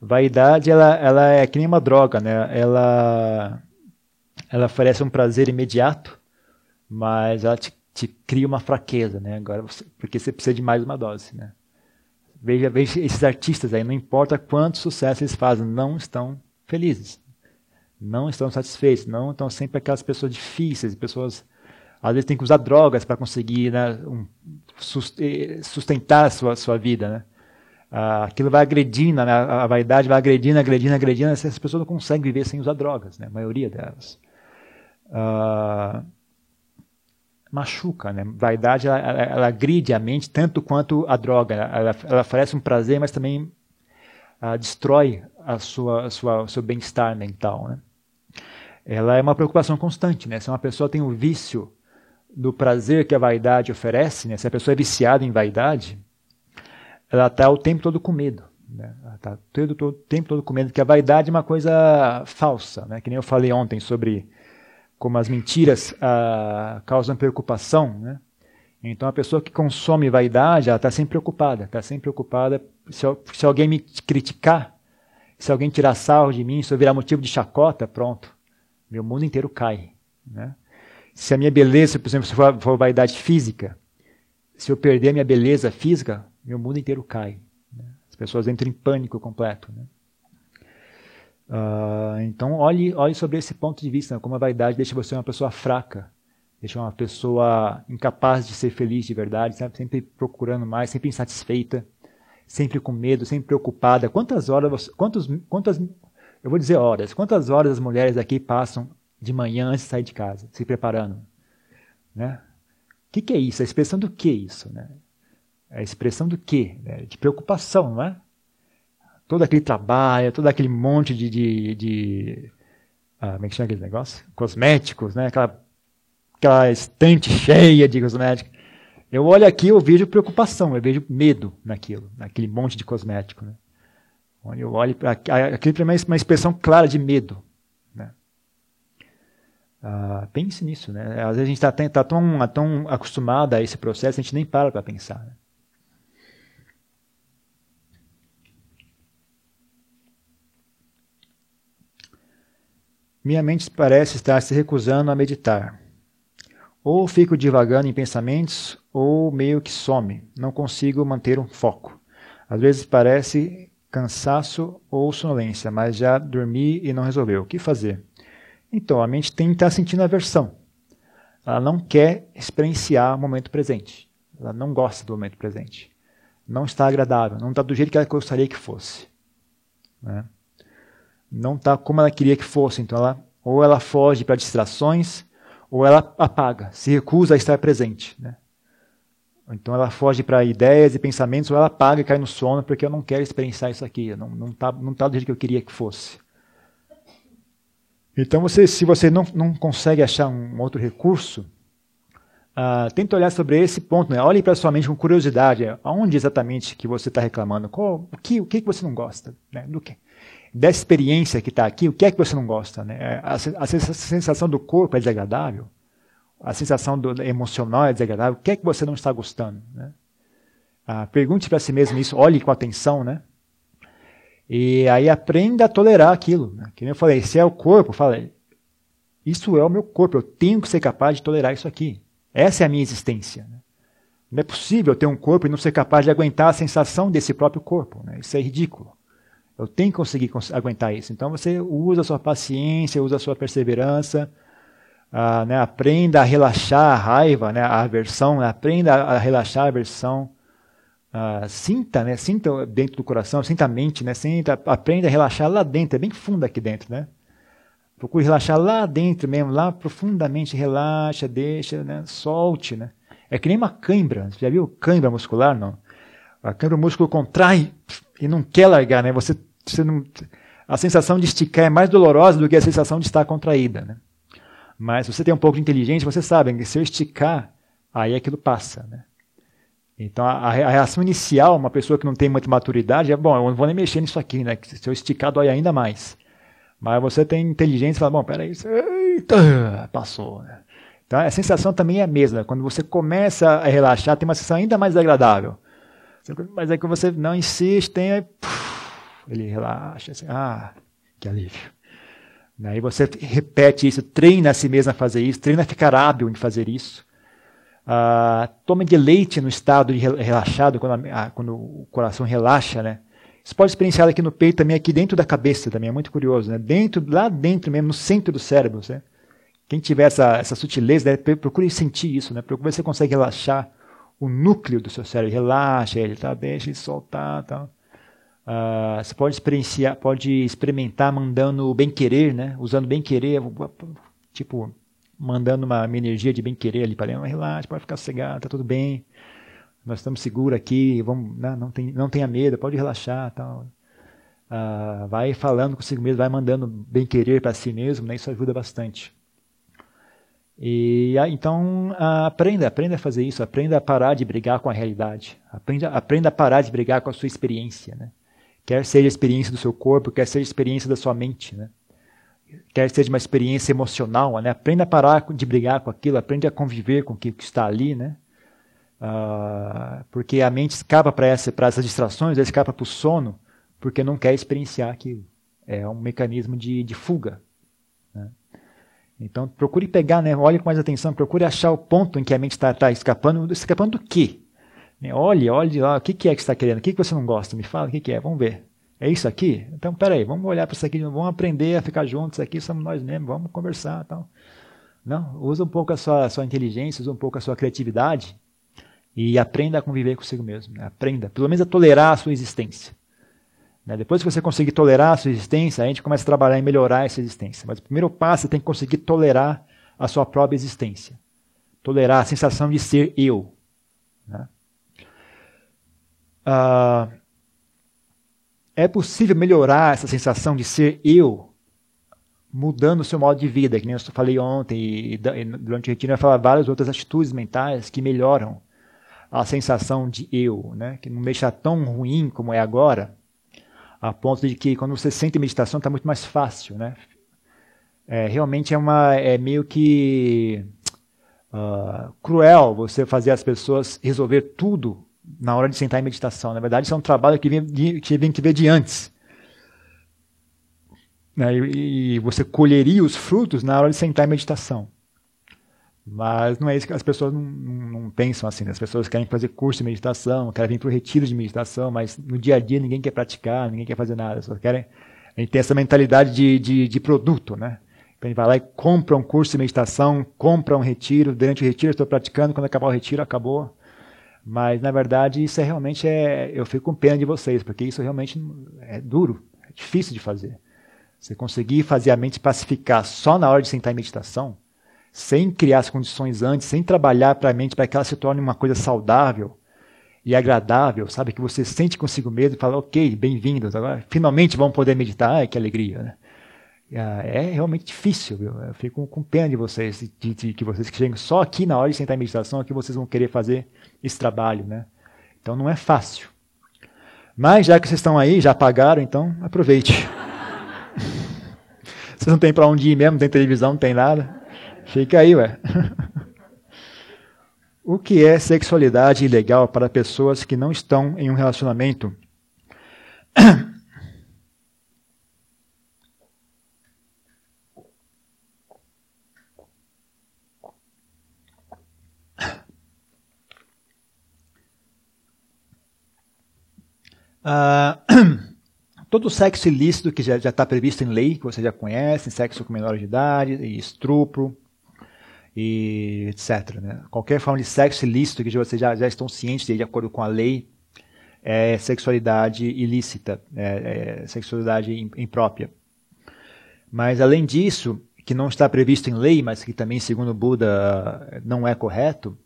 Vaidade, ela, ela é que nem uma droga, né? ela, ela oferece um prazer imediato, mas ela te, te cria uma fraqueza, né? Agora você, porque você precisa de mais uma dose, né? Veja, veja esses artistas aí, não importa quanto sucesso eles fazem, não estão felizes. Não estão satisfeitos, não estão sempre aquelas pessoas difíceis, pessoas às vezes têm que usar drogas para conseguir né, um, eh, sustentar a sua, sua vida, né? Ah, aquilo vai agredindo, né? a vaidade vai agredindo, agredindo, agredindo. Essas pessoas não conseguem viver sem usar drogas, né? a maioria delas. Ah, machuca, né? Vaidade ela, ela, ela, agride a mente tanto quanto a droga. Ela, ela oferece um prazer, mas também uh, destrói a sua, a sua, o seu bem-estar mental, né? Ela é uma preocupação constante, né? Se uma pessoa tem o vício do prazer que a vaidade oferece, né? Se a pessoa é viciada em vaidade, ela está o tempo todo com medo. Né? Ela está o tempo todo com medo, porque a vaidade é uma coisa falsa, né? Que nem eu falei ontem sobre como as mentiras ah, causam preocupação, né? Então a pessoa que consome vaidade, ela está sempre preocupada, está sempre preocupada se, se, alguém me criticar, se alguém tirar sarro de mim, se eu virar motivo de chacota, pronto, meu mundo inteiro cai, né? Se a minha beleza, por exemplo, se for, for vaidade física, se eu perder a minha beleza física, meu mundo inteiro cai. Né? As pessoas entram em pânico completo, né? Uh, então, olhe, olhe sobre esse ponto de vista, né? como a vaidade deixa você uma pessoa fraca, deixa uma pessoa incapaz de ser feliz de verdade, sempre procurando mais, sempre insatisfeita, sempre com medo, sempre preocupada. Quantas horas, você, quantos, quantas, eu vou dizer horas, quantas horas as mulheres aqui passam de manhã antes de sair de casa, se preparando? Né? O que, que é isso? A expressão do que isso? Né? A expressão do que? Né? De preocupação, não é? Todo aquele trabalho, todo aquele monte de, de, de ah, como é que chama aquele negócio? Cosméticos, né? Aquela, aquela estante cheia de cosméticos. Eu olho aqui, eu vejo preocupação, eu vejo medo naquilo, naquele monte de cosmético. Né? Eu olho para aquilo para mim é uma expressão clara de medo. Né? Ah, pense nisso, né? Às vezes a gente está tá tão, tão acostumado a esse processo, a gente nem para para pensar. Né? Minha mente parece estar se recusando a meditar. Ou fico divagando em pensamentos, ou meio que some. Não consigo manter um foco. Às vezes parece cansaço ou sonolência, mas já dormi e não resolveu. O que fazer? Então, a mente tem que estar sentindo aversão. Ela não quer experienciar o momento presente. Ela não gosta do momento presente. Não está agradável, não está do jeito que ela gostaria que fosse. Né? Não está como ela queria que fosse. Então, ela, ou ela foge para distrações, ou ela apaga, se recusa a estar presente. Né? Então ela foge para ideias e pensamentos, ou ela apaga e cai no sono, porque eu não quero experienciar isso aqui, não está não tá, do jeito que eu queria que fosse. Então, você, se você não, não consegue achar um outro recurso, uh, tenta olhar sobre esse ponto. Né? Olhe para sua mente com curiosidade. Aonde exatamente que você está reclamando? Qual, o, que, o que você não gosta? Né? Do que? Dessa experiência que está aqui, o que é que você não gosta? Né? A, a, sensação do corpo é desagradável? A sensação do, emocional é desagradável? O que é que você não está gostando? Né? Uh, pergunte para si mesmo isso, olhe com atenção, né? E aí aprenda a tolerar aquilo. Né? Que nem eu falei, se é o corpo, fala, isso é o meu corpo, eu tenho que ser capaz de tolerar isso aqui. Essa é a minha existência. Né? Não é possível ter um corpo e não ser capaz de aguentar a sensação desse próprio corpo. Né? Isso é ridículo. Eu tenho que conseguir aguentar isso. Então você usa a sua paciência, usa a sua perseverança, uh, né? aprenda a relaxar a raiva, né? a aversão, né? aprenda a relaxar a aversão. Uh, sinta, né? Sinta dentro do coração, sinta a mente, né? Sinta, aprenda a relaxar lá dentro, é bem fundo aqui dentro, né? Procure relaxar lá dentro mesmo, lá profundamente, relaxa, deixa, né? Solte, né? É que nem uma cãibra, você já viu cãibra muscular, não? A cãibra o músculo contrai e não quer largar, né? Você, você não, a sensação de esticar é mais dolorosa do que a sensação de estar contraída, né? Mas se você tem um pouco de inteligência, você sabe que se eu esticar, aí aquilo passa, né? Então, a, a, reação inicial, uma pessoa que não tem muita maturidade, é: bom, eu não vou nem mexer nisso aqui, né? Se eu esticar, dói ainda mais. Mas você tem inteligência e fala: bom, peraí, eita, passou. Né? Então, a sensação também é a mesma. Quando você começa a relaxar, tem uma sensação ainda mais agradável. Mas é que você não insiste, tem aí, ele relaxa, assim, ah, que alívio. Aí você repete isso, treina a si mesmo a fazer isso, treina a ficar hábil em fazer isso. Uh, tome deleite no estado de relaxado, quando, a, quando, o coração relaxa, né? Você pode experienciar aqui no peito também, aqui dentro da cabeça também, é muito curioso, né? Dentro, lá dentro mesmo, no centro do cérebro, né? Quem tiver essa, essa sutileza, né? procure sentir isso, né? Procure ver se você consegue relaxar o núcleo do seu cérebro. Relaxa ele, tá? Deixa ele soltar, tá? Uh, você pode experienciar, pode experimentar mandando bem querer, né? Usando bem querer, tipo mandando uma, uma energia de bem querer ali para ele, relaxa, pode ficar sossegado, tá tudo bem, nós estamos seguros aqui, vamos, não, né, não, tem, não tenha medo, pode relaxar, tal. Ah, vai falando consigo mesmo, vai mandando bem querer para si mesmo, né, isso ajuda bastante. E então aprenda, aprenda a fazer isso, aprenda a parar de brigar com a realidade, aprenda, aprenda a parar de brigar com a sua experiência, né? Quer seja a experiência do seu corpo, quer seja a experiência da sua mente, né? quer seja uma experiência emocional, né? Aprenda a parar de brigar com aquilo, aprende a conviver com o que está ali, né? Uh, porque a mente escapa para essa, essas distrações, ela escapa para o sono, porque não quer experienciar aquilo. É um mecanismo de, de fuga. Né? Então, procure pegar, né? olhe com mais atenção, procure achar o ponto em que a mente está tá escapando. Escapando do quê? Né? Olhe, olhe lá, o que, que é que está querendo? O que, que você não gosta? Me fala o que, que é, vamos ver. É isso aqui? Então, peraí, vamos olhar para isso aqui, vamos aprender a ficar juntos aqui, somos nós mesmos, vamos conversar tal. Não, usa um pouco a sua, a sua inteligência, usa um pouco a sua criatividade e aprenda a conviver consigo mesmo. Né? Aprenda, pelo menos a tolerar a sua existência. Né? Depois que você conseguir tolerar a sua existência, a gente começa a trabalhar em melhorar essa existência. Mas o primeiro passo é tem que conseguir tolerar a sua própria existência. Tolerar a sensação de ser eu. Né? Uh, é possível melhorar essa sensação de ser eu mudando o seu modo de vida, que nem eu falei ontem, e durante o retiro eu falar várias outras atitudes mentais que melhoram a sensação de eu, né? que não deixa tão ruim como é agora, a ponto de que quando você sente meditação está muito mais fácil. Né? É, realmente é, uma, é meio que uh, cruel você fazer as pessoas resolver tudo na hora de sentar em meditação. Na verdade, isso é um trabalho que vem, que, vem que ver de antes. Né? E, e, você colheria os frutos na hora de sentar em meditação. Mas não é isso que as pessoas não, não, não pensam assim. Né? As pessoas querem fazer curso de meditação, querem vir para o retiro de meditação, mas no dia a dia ninguém quer praticar, ninguém quer fazer nada. Só querem, a gente tem essa mentalidade de, de, de produto, né? A gente vai lá e compra um curso de meditação, compra um retiro, durante o retiro estou praticando, quando acabar o retiro, acabou. Mas, na verdade, isso é realmente é. Eu fico com pena de vocês, porque isso realmente é duro, é difícil de fazer. Você conseguir fazer a mente pacificar só na hora de sentar em meditação sem criar as condições antes, sem trabalhar para a mente para que ela se torne uma coisa saudável e agradável, sabe? Que você sente consigo mesmo e fala, ok, bem-vindos, agora finalmente vamos poder meditar, ai, que alegria, né? Ah, é realmente difícil, viu? Eu fico com pena de vocês, de, de, que vocês que chegam só aqui na hora de sentar em meditação, que vocês vão querer fazer esse trabalho, né? Então não é fácil. Mas já que vocês estão aí, já pagaram, então aproveite. [LAUGHS] vocês não tem para onde ir mesmo, não tem televisão, não tem nada. Fica aí, ué. [LAUGHS] o que é sexualidade ilegal para pessoas que não estão em um relacionamento? [CLEARS THROAT] Uh, [CLEARS THROAT] todo sexo ilícito que já está previsto em lei, que você já conhece, sexo com menor de idade, e estupro, e etc. Né? Qualquer forma de sexo ilícito que vocês já, já estão cientes de, de acordo com a lei, é sexualidade ilícita, é, é sexualidade imprópria. Mas além disso, que não está previsto em lei, mas que também, segundo o Buda, não é correto,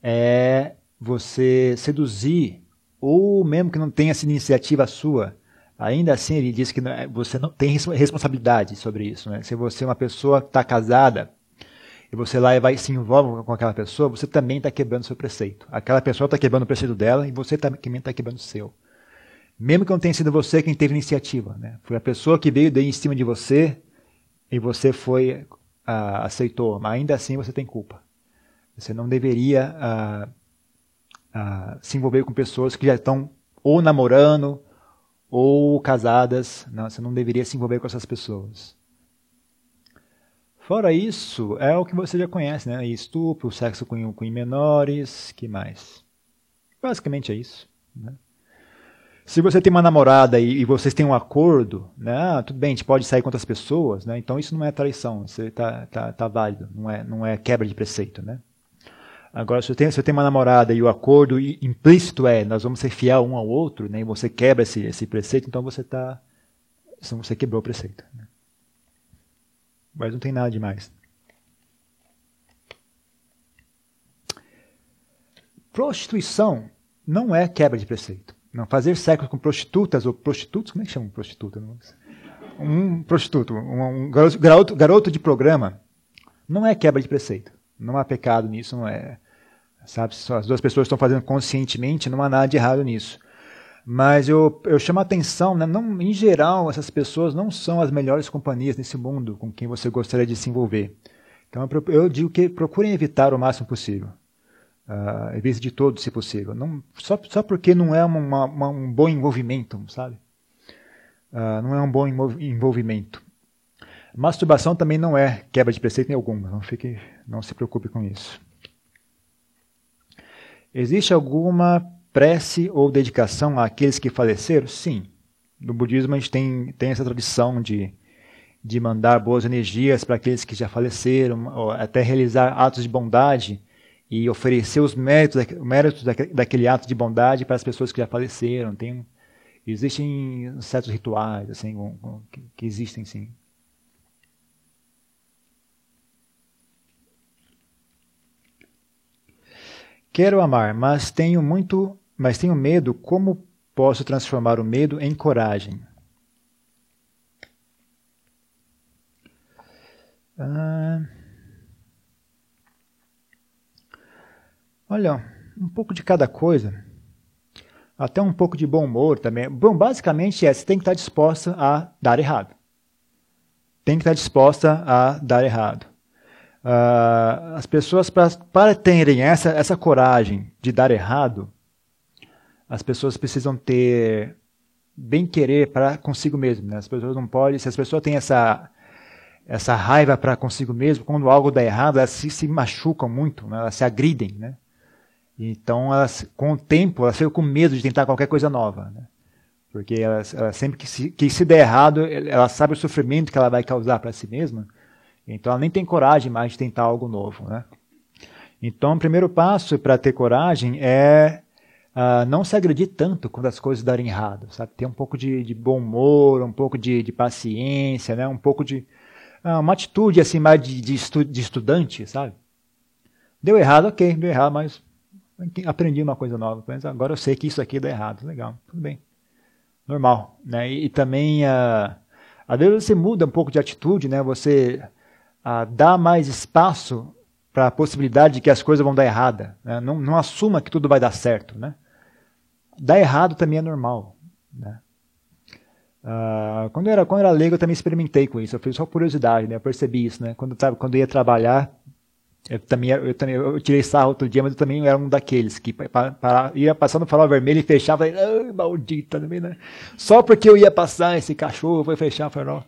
é você seduzir, ou mesmo que não tenha essa iniciativa sua, ainda assim ele diz que é, você não tem responsabilidade sobre isso. Né? Se você é uma pessoa que está casada, e você lá vai se envolve com aquela pessoa, você também está quebrando seu preceito. Aquela pessoa está quebrando o preceito dela e você também está quebrando o seu. Mesmo que não tenha sido você quem teve iniciativa, né? Foi a pessoa que veio em cima de você e você foi uh, aceitou, mas ainda assim você tem culpa. Você não deveria uh, se envolver com pessoas que já estão ou namorando ou casadas. Não, você não deveria se envolver com essas pessoas. Fora isso, é o que você já conhece, né? Estupro, sexo com, com menores, que mais? Basicamente é isso. Né? Se você tem uma namorada e, e, vocês têm um acordo, né? Ah, tudo bem, a gente pode sair com outras pessoas, né? Então isso não é traição, isso está tá, tá válido, não é, não é quebra de preceito, né? Agora, se você, tem, se você tem uma namorada e o acordo implícito é nós vamos ser fiel um ao outro, né? E você quebra esse, esse preceito, então você está, você quebrou o preceito. Né? Mas não tem nada demais. Prostituição não é quebra de preceito. Não fazer sexo com prostitutas ou prostitutos, como é que chama prostituta? Um prostituto, um, um garoto, garoto, de programa, não é quebra de preceito. Não há pecado nisso, não é. Sabe, as duas pessoas estão fazendo conscientemente, não há nada de errado nisso. Mas eu, eu chamo a atenção, né? não, em geral, essas pessoas não são as melhores companhias nesse mundo com quem você gostaria de se envolver. Então eu digo que procurem evitar o máximo possível. Uh, evite de todo, se possível. Não, só, só porque não é uma, uma, um bom envolvimento, sabe? Uh, não é um bom envolvimento. Masturbação também não é quebra de preceito nenhuma. Não, fique, não se preocupe com isso. Existe alguma prece ou dedicação àqueles que faleceram? Sim. No budismo a gente tem, tem essa tradição de, de mandar boas energias para aqueles que já faleceram, até realizar atos de bondade e oferecer os méritos, méritos daquele ato de bondade para as pessoas que já faleceram. Tem, existem certos rituais assim que, que existem sim. Quero amar, mas tenho muito mas tenho medo, como posso transformar o medo em coragem? Ah, olha, um pouco de cada coisa. Até um pouco de bom humor também. Bom, basicamente é, você tem que estar disposta a dar errado. Tem que estar disposta a dar errado. Uh, as pessoas, pra, para terem essa, essa coragem de dar errado, as pessoas precisam ter bem querer para consigo mesmo. Né? As pessoas não podem, se as pessoas têm essa essa raiva para consigo mesmo, quando algo dá errado, elas se, se machucam muito, né? elas se agridem, né? Então, elas, com o tempo, elas ficam com medo de tentar qualquer coisa nova, né? Porque elas, sempre que se, que se der errado, ela sabe o sofrimento que ela vai causar para si mesma, então ela nem tem coragem mais de tentar algo novo, né? Então, o primeiro passo para ter coragem é uh, não se agredir tanto quando as coisas darem errado, sabe? Ter um pouco de, de bom humor, um pouco de, de, paciência, né? Um pouco de ah, uma atitude assim mais de, de, estu, de estudante, sabe? Deu errado, ok, deu errado, mas aprendi uma coisa nova. Mas agora eu sei que isso aqui deu errado. Legal, tudo bem. Normal. Né? E, e também, uh, às vezes você muda um pouco de atitude, né? você uh, dá mais espaço para a possibilidade de que as coisas vão dar errada. Né? Não, não assuma que tudo vai dar certo. Né? Dar errado também é normal. Né? Uh, quando, eu era, quando eu era leigo, eu também experimentei com isso. Eu fiz só curiosidade, né? Eu percebi isso, né? Quando, sabe, quando eu ia trabalhar, eu também, eu também eu tirei sarro outro dia, mas eu também era um daqueles que para, para, ia passar no farol vermelho e fechava, e, maldita também, né? Só porque eu ia passar esse cachorro foi fechar o farol.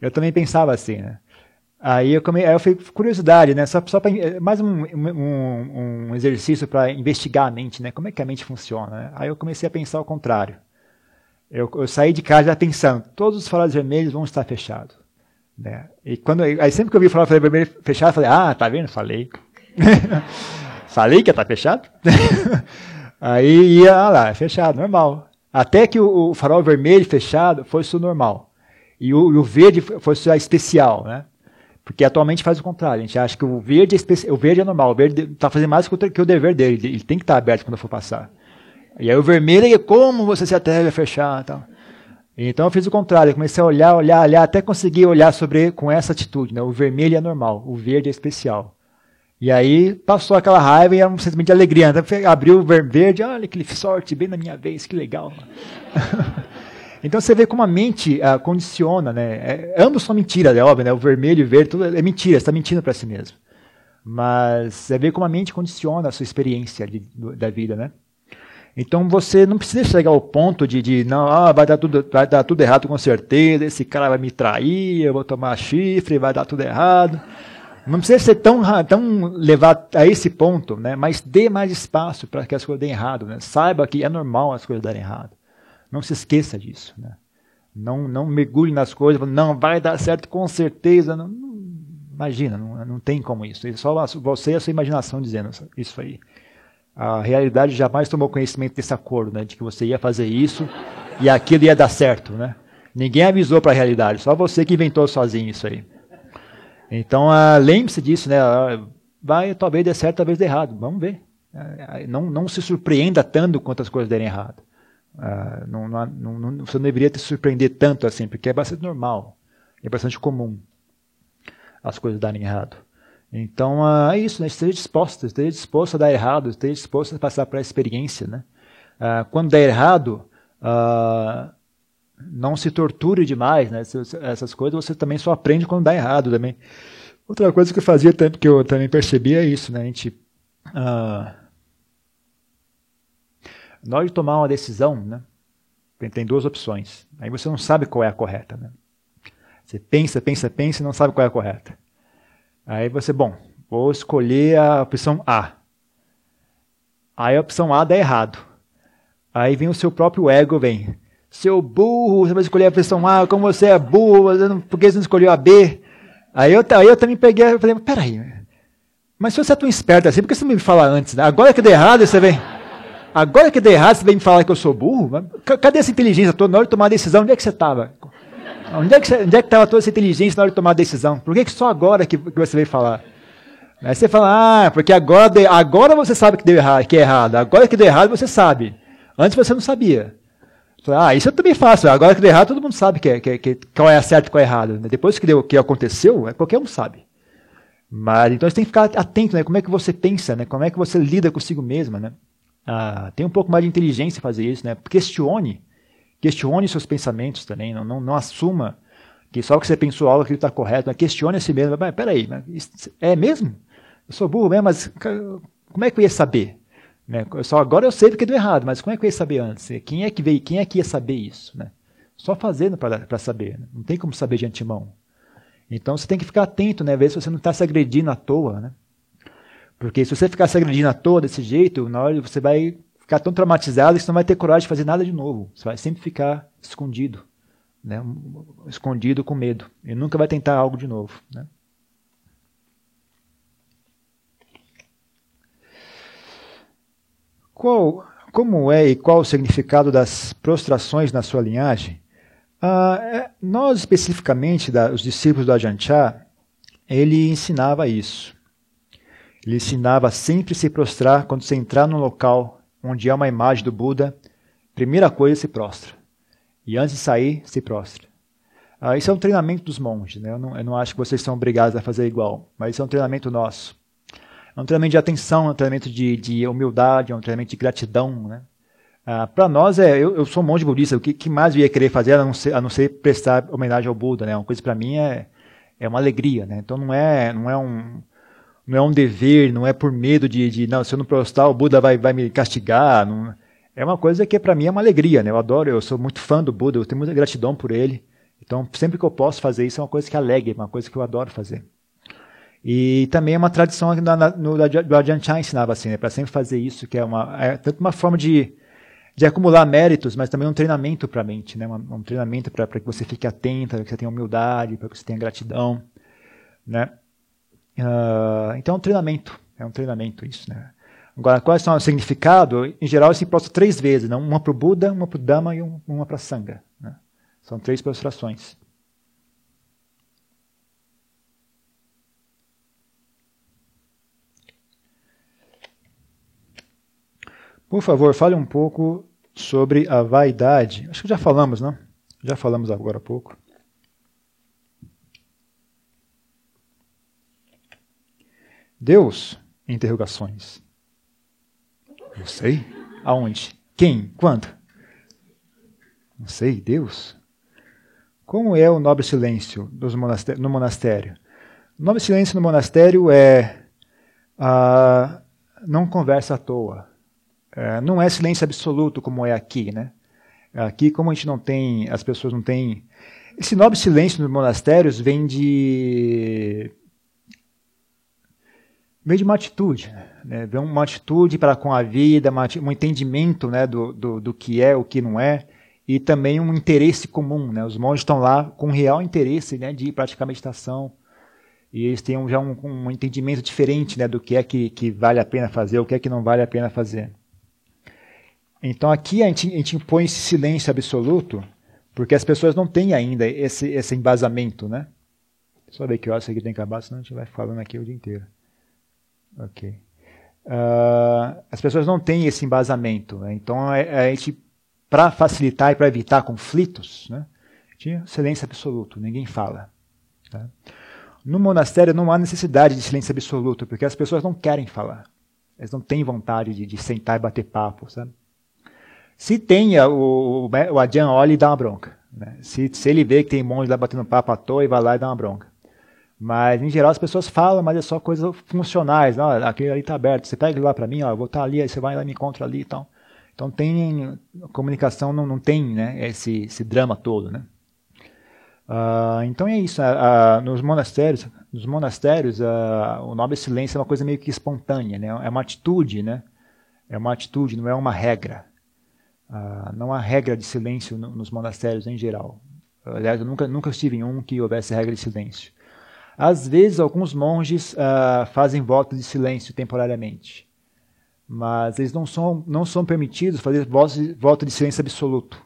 Eu também pensava assim, né? Aí eu, come, aí eu fui curiosidade, né? Só, só para mais um, um, um exercício para investigar a mente, né? Como é que a mente funciona? Né? Aí eu comecei a pensar ao contrário. Eu, eu saí de casa já pensando, todos os faróis vermelhos vão estar fechados. Né? E quando, aí sempre que eu vi falar vermelho fechado, eu falei, ah, tá vendo? Falei. [LAUGHS] falei que ia estar fechado. [LAUGHS] aí ia ah lá, é fechado, normal. Até que o, o, farol vermelho fechado fosse o normal. E o, o verde fosse a especial, né? Porque atualmente faz o contrário. A gente acha que o verde é, o verde é normal. O verde está fazendo mais que o dever dele. Ele tem que estar aberto quando for passar. E aí o vermelho é como você se atreve a fechar. Então. então eu fiz o contrário, eu comecei a olhar, olhar, olhar, até conseguir olhar sobre com essa atitude. Né? O vermelho é normal, o verde é especial. E aí passou aquela raiva e era um sentimento de alegria. Então, abriu o verde, olha que sorte, bem na minha vez, que legal. [LAUGHS] então você vê como a mente uh, condiciona, né? É, ambos são mentiras, é óbvio, né? O vermelho e o verde, tudo é mentira, está mentindo para si mesmo. Mas você vê como a mente condiciona a sua experiência de, da vida, né? Então você não precisa chegar ao ponto de, de não, ah, vai dar tudo, vai dar tudo errado com certeza, esse cara vai me trair, eu vou tomar chifre, vai dar tudo errado. Não precisa ser tão, tão levar a esse ponto, né? mas dê mais espaço para que as coisas deem errado. Né? Saiba que é normal as coisas darem errado. Não se esqueça disso. Né? Não, não mergulhe nas coisas, não vai dar certo com certeza. Não, não, imagina, não, não tem como isso. É só você e a sua imaginação dizendo isso aí. A realidade jamais tomou conhecimento desse acordo, né, de que você ia fazer isso e aquilo ia dar certo, né? Ninguém avisou para a realidade, só você que inventou sozinho isso aí. Então, uh, lembre-se disso, né? Uh, vai, talvez dê certo, talvez dê errado. Vamos ver. Uh, não, não se surpreenda tanto quanto as coisas derem errado. Não, não, não, você não deveria se surpreender tanto assim, porque é bastante normal, é bastante comum as coisas darem errado. Então uh, é isso, né? esteja disposto, esteja disposto a dar errado, esteja disposto a passar para a experiência. Né? Uh, quando der errado, não se torture demais, né? Essas coisas você também só aprende quando dá errado também. Outra coisa que eu fazia que eu também percebi é isso, né? A gente uh, na hora de tomar uma decisão, né? Tem duas opções. Aí você não sabe qual é a correta, né? Você pensa, pensa, pensa e não sabe qual é a correta. Aí você, bom, vou escolher a opção A. Aí a opção A dá errado. Aí vem o seu próprio ego, vem. Seu burro, você vai escolher a opção A, como você é burro, por que você não escolheu a B? Aí eu, aí eu também peguei e falei, peraí, mas se você é tão esperto assim, por que você não me fala antes? Agora que deu errado, você vem. Agora que deu errado, você vem me falar que eu sou burro? Cadê essa inteligência toda? Na hora de tomar a decisão, onde é que você estava? Onde é que estava é toda essa inteligência na hora de tomar a decisão? Por que, que só agora que, que você veio falar? Aí você fala, ah, porque agora, agora você sabe que deu errado, que é errado. Agora que deu errado, você sabe. Antes você não sabia. Ah, isso eu também faço. Agora que deu errado, todo mundo sabe que, é, que, que, qual é certo e qual é errado. Depois que, deu, que aconteceu, é, qualquer um sabe. Mas então você tem que ficar atento, né? Como é que você pensa, né? Como é que você lida consigo mesma, né? Ah, tem um pouco mais de inteligência fazer isso, né? Questione Questione seus pensamentos também, não, não, não assuma que só que você pensou algo que está correto, mas questione a si mesmo. Mas peraí, mas é mesmo? Eu sou burro mesmo, mas como é que eu ia saber? Né? Só agora eu sei porque deu errado, mas como é que eu ia saber antes? Quem é que veio? Quem é que ia saber isso? Né? Só fazendo para saber. Né? Não tem como saber de antemão. Então você tem que ficar atento, né? Ver se você não está se agredindo à toa, né? Porque se você ficar se agredindo à toa desse jeito, na hora você vai ficar tão traumatizado que você não vai ter coragem de fazer nada de novo. Você vai sempre ficar escondido, né? escondido com medo. E nunca vai tentar algo de novo. Né? Qual, como é e qual o significado das prostrações na sua linhagem? Ah, é, nós, especificamente, da, os discípulos do Ajahn ele ensinava isso. Ele ensinava a sempre se prostrar quando você entrar num local onde há uma imagem do Buda, primeira coisa, se prostra. E antes de sair, se prostra. Ah, isso é um treinamento dos monges. Né? Eu, não, eu não acho que vocês são obrigados a fazer igual, mas isso é um treinamento nosso. É um treinamento de atenção, é um treinamento de, de humildade, é um treinamento de gratidão. Né? Ah, Para nós, é, eu, eu, sou monge budista, o que, que, mais eu ia querer fazer a não ser, a não ser prestar homenagem ao Buda? Né? Uma coisa para mim é, é uma alegria. Né? Então não é, não é um não é um dever, não é por medo de, de não, se eu não prostar o Buda vai, vai me castigar. Não, é uma coisa que para mim é uma alegria, né? Eu adoro, eu sou muito fã do Buda, eu tenho muita gratidão por ele. Então, sempre que eu posso fazer isso, é uma coisa que alegra, uma coisa que eu adoro fazer. E também é uma tradição no, do Ajahn Chah ensinava assim, né? Para sempre fazer isso, que é uma é tanto uma forma de, de acumular méritos, mas também um treinamento para a mente, né? Um, um treinamento para que você fique atento, para que você tenha humildade, para que você tenha gratidão, né? Uh, então é um treinamento, é um treinamento isso, né? Agora, quais são o significado? Em geral, se prostra três vezes, né? uma para o Buda, uma para o Dhamma e uma para a Sangha. Né? São três prostrações. Por favor, fale um pouco sobre a vaidade. Acho que já falamos, não? Já falamos agora há pouco. Deus? Interrogações. Eu sei. Aonde? Quem? Quando? Não sei. Deus? Como é o nobre silêncio no monastério? O nobre silêncio no monastério é ah, não conversa à toa. É, não é silêncio absoluto como é aqui, né? Aqui, como a gente não tem, as pessoas não têm. Esse nobre silêncio nos monastérios vem de meio de uma atitude, né? Uma atitude para com a vida, um entendimento né, do, do, do, que é, o que não é, e também um interesse comum. Né? Os monges estão lá com um real interesse né, de praticar meditação, e eles têm já um, um entendimento diferente né, do que é que, que, vale a pena fazer, o que é que não vale a pena fazer. Então aqui a gente, a gente impõe esse silêncio absoluto, porque as pessoas não têm ainda esse, esse embasamento, né? Só ver que horas isso aqui tem que acabar, senão a gente vai falando aqui o dia inteiro. Ok. Uh, as pessoas não têm esse embasamento. Né? Então, a, a gente, para facilitar e para evitar conflitos, né? tinha silêncio absoluto, ninguém fala. Tá? No monastério não há necessidade de silêncio absoluto, porque as pessoas não querem falar. Elas não têm vontade de, de sentar e bater papo. Sabe? Se tem, o, o, o Adjan olha e dá uma bronca. Né? Se, se ele vê que tem monge lá batendo papo à toa, e vai lá e dá uma bronca. Mas, em geral, as pessoas falam, mas é só coisas funcionais. Aquele ali está aberto, você pega ele lá para mim, ó, eu vou estar tá ali, aí você vai lá e me encontra ali e tal. Então, tem, comunicação não, não tem né, esse, esse drama todo. Né? Uh, então, é isso. Uh, nos monastérios, nos monastérios uh, o nobre silêncio é uma coisa meio que espontânea. Né? É uma atitude, né? É uma atitude, não é uma regra. não há regra de silêncio no, nos monastérios em geral. Aliás, eu nunca, nunca estive em um que houvesse regra de silêncio. Às vezes, alguns monges uh, fazem voto de silêncio temporariamente, mas eles não são, não são permitidos fazer voto de silêncio absoluto.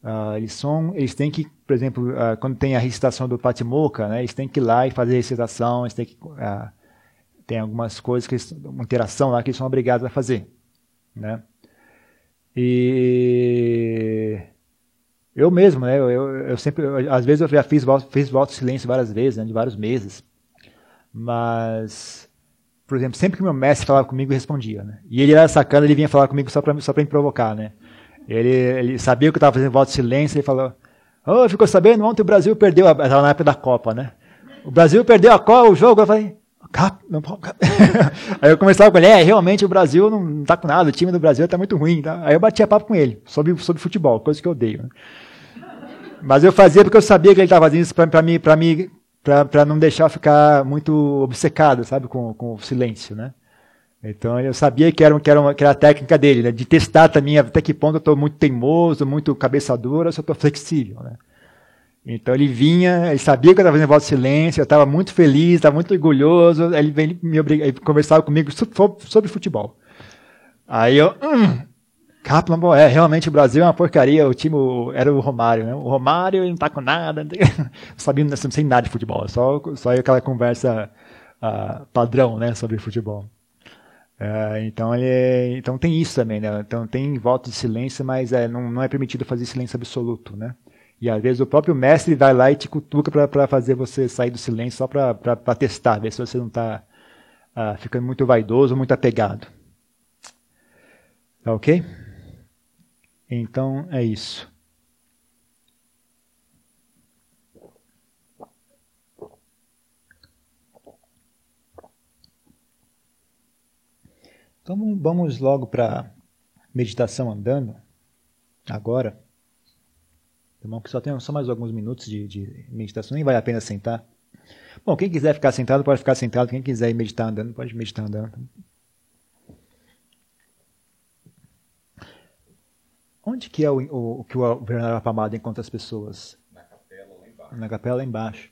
Uh, eles, são, eles têm que, por exemplo, uh, quando tem a recitação do Patimokkha, né, eles têm que ir lá e fazer a recitação, eles têm que, tem algumas coisas, que eles, uma interação lá que eles são obrigados a fazer. Né? E eu mesmo, né? Eu, eu, sempre, eu, às vezes eu já fiz, fiz voto silêncio várias vezes, né, de vários meses. Mas, por exemplo, sempre que meu mestre falava comigo, eu respondia, né? E ele era sacana, ele vinha falar comigo só para só me provocar, né? Ele, ele sabia que eu estava fazendo voto silêncio, ele falou: "Oh, ficou sabendo ontem o Brasil perdeu, estava na época da Copa, né? O Brasil perdeu a Copa, o jogo". Eu falei: Cap, não, cap. [LAUGHS] Aí eu começava com ele, é, realmente o Brasil não está com nada, o time do Brasil está muito ruim. Tá? Aí eu batia papo com ele sobre, sobre futebol, coisa que eu odeio. Né? Mas eu fazia porque eu sabia que ele estava fazendo isso para mim, para mim, para não deixar ficar muito obcecado, sabe, com, com o silêncio, né? Então eu sabia que era, que era, uma, que era a técnica dele, né? de testar também até que ponto eu estou muito teimoso, muito cabeça dura, se eu estou flexível, né? Então ele vinha, ele sabia que eu estava fazendo voz de silêncio, eu estava muito feliz, estava muito orgulhoso, ele, ele me ele conversava comigo sobre, sobre futebol. Aí eu, hum, Kaplan, é, realmente o Brasil é uma porcaria, o time era o Romário, né? O Romário ele não tá com nada, não [LAUGHS] sabia, não sei nada de futebol, só, só aquela conversa uh, padrão, né, sobre futebol. Uh, então, ele, então tem isso também, né? Então tem voto de silêncio, mas é, não, não é permitido fazer silêncio absoluto, né? E às vezes o próprio mestre vai lá e te cutuca para fazer você sair do silêncio só para testar, ver se você não está uh, ah, ficando muito vaidoso, muito apegado. Tá ok? Então é isso. Então vamos logo para meditação andando, agora. Irmão, que só tem só mais alguns minutos de, de, meditação, nem vale a pena sentar. Bom, quem quiser ficar sentado pode ficar sentado, quem quiser meditar andando pode meditar andando. Onde que é o, o, o que o Bernardo Apamado encontra as pessoas? Na capela lá embaixo. Na capela lá embaixo.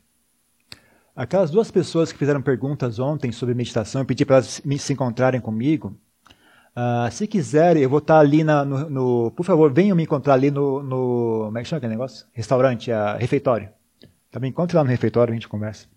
Aquelas duas pessoas que fizeram perguntas ontem sobre meditação, eu pedi para elas se encontrarem comigo. Uh, se quiserem, eu vou estar ali na, no, no, Por favor, venham me encontrar ali no. no como é que chama aquele negócio? Restaurante, uh, refeitório. Também encontre lá no refeitório, a gente conversa.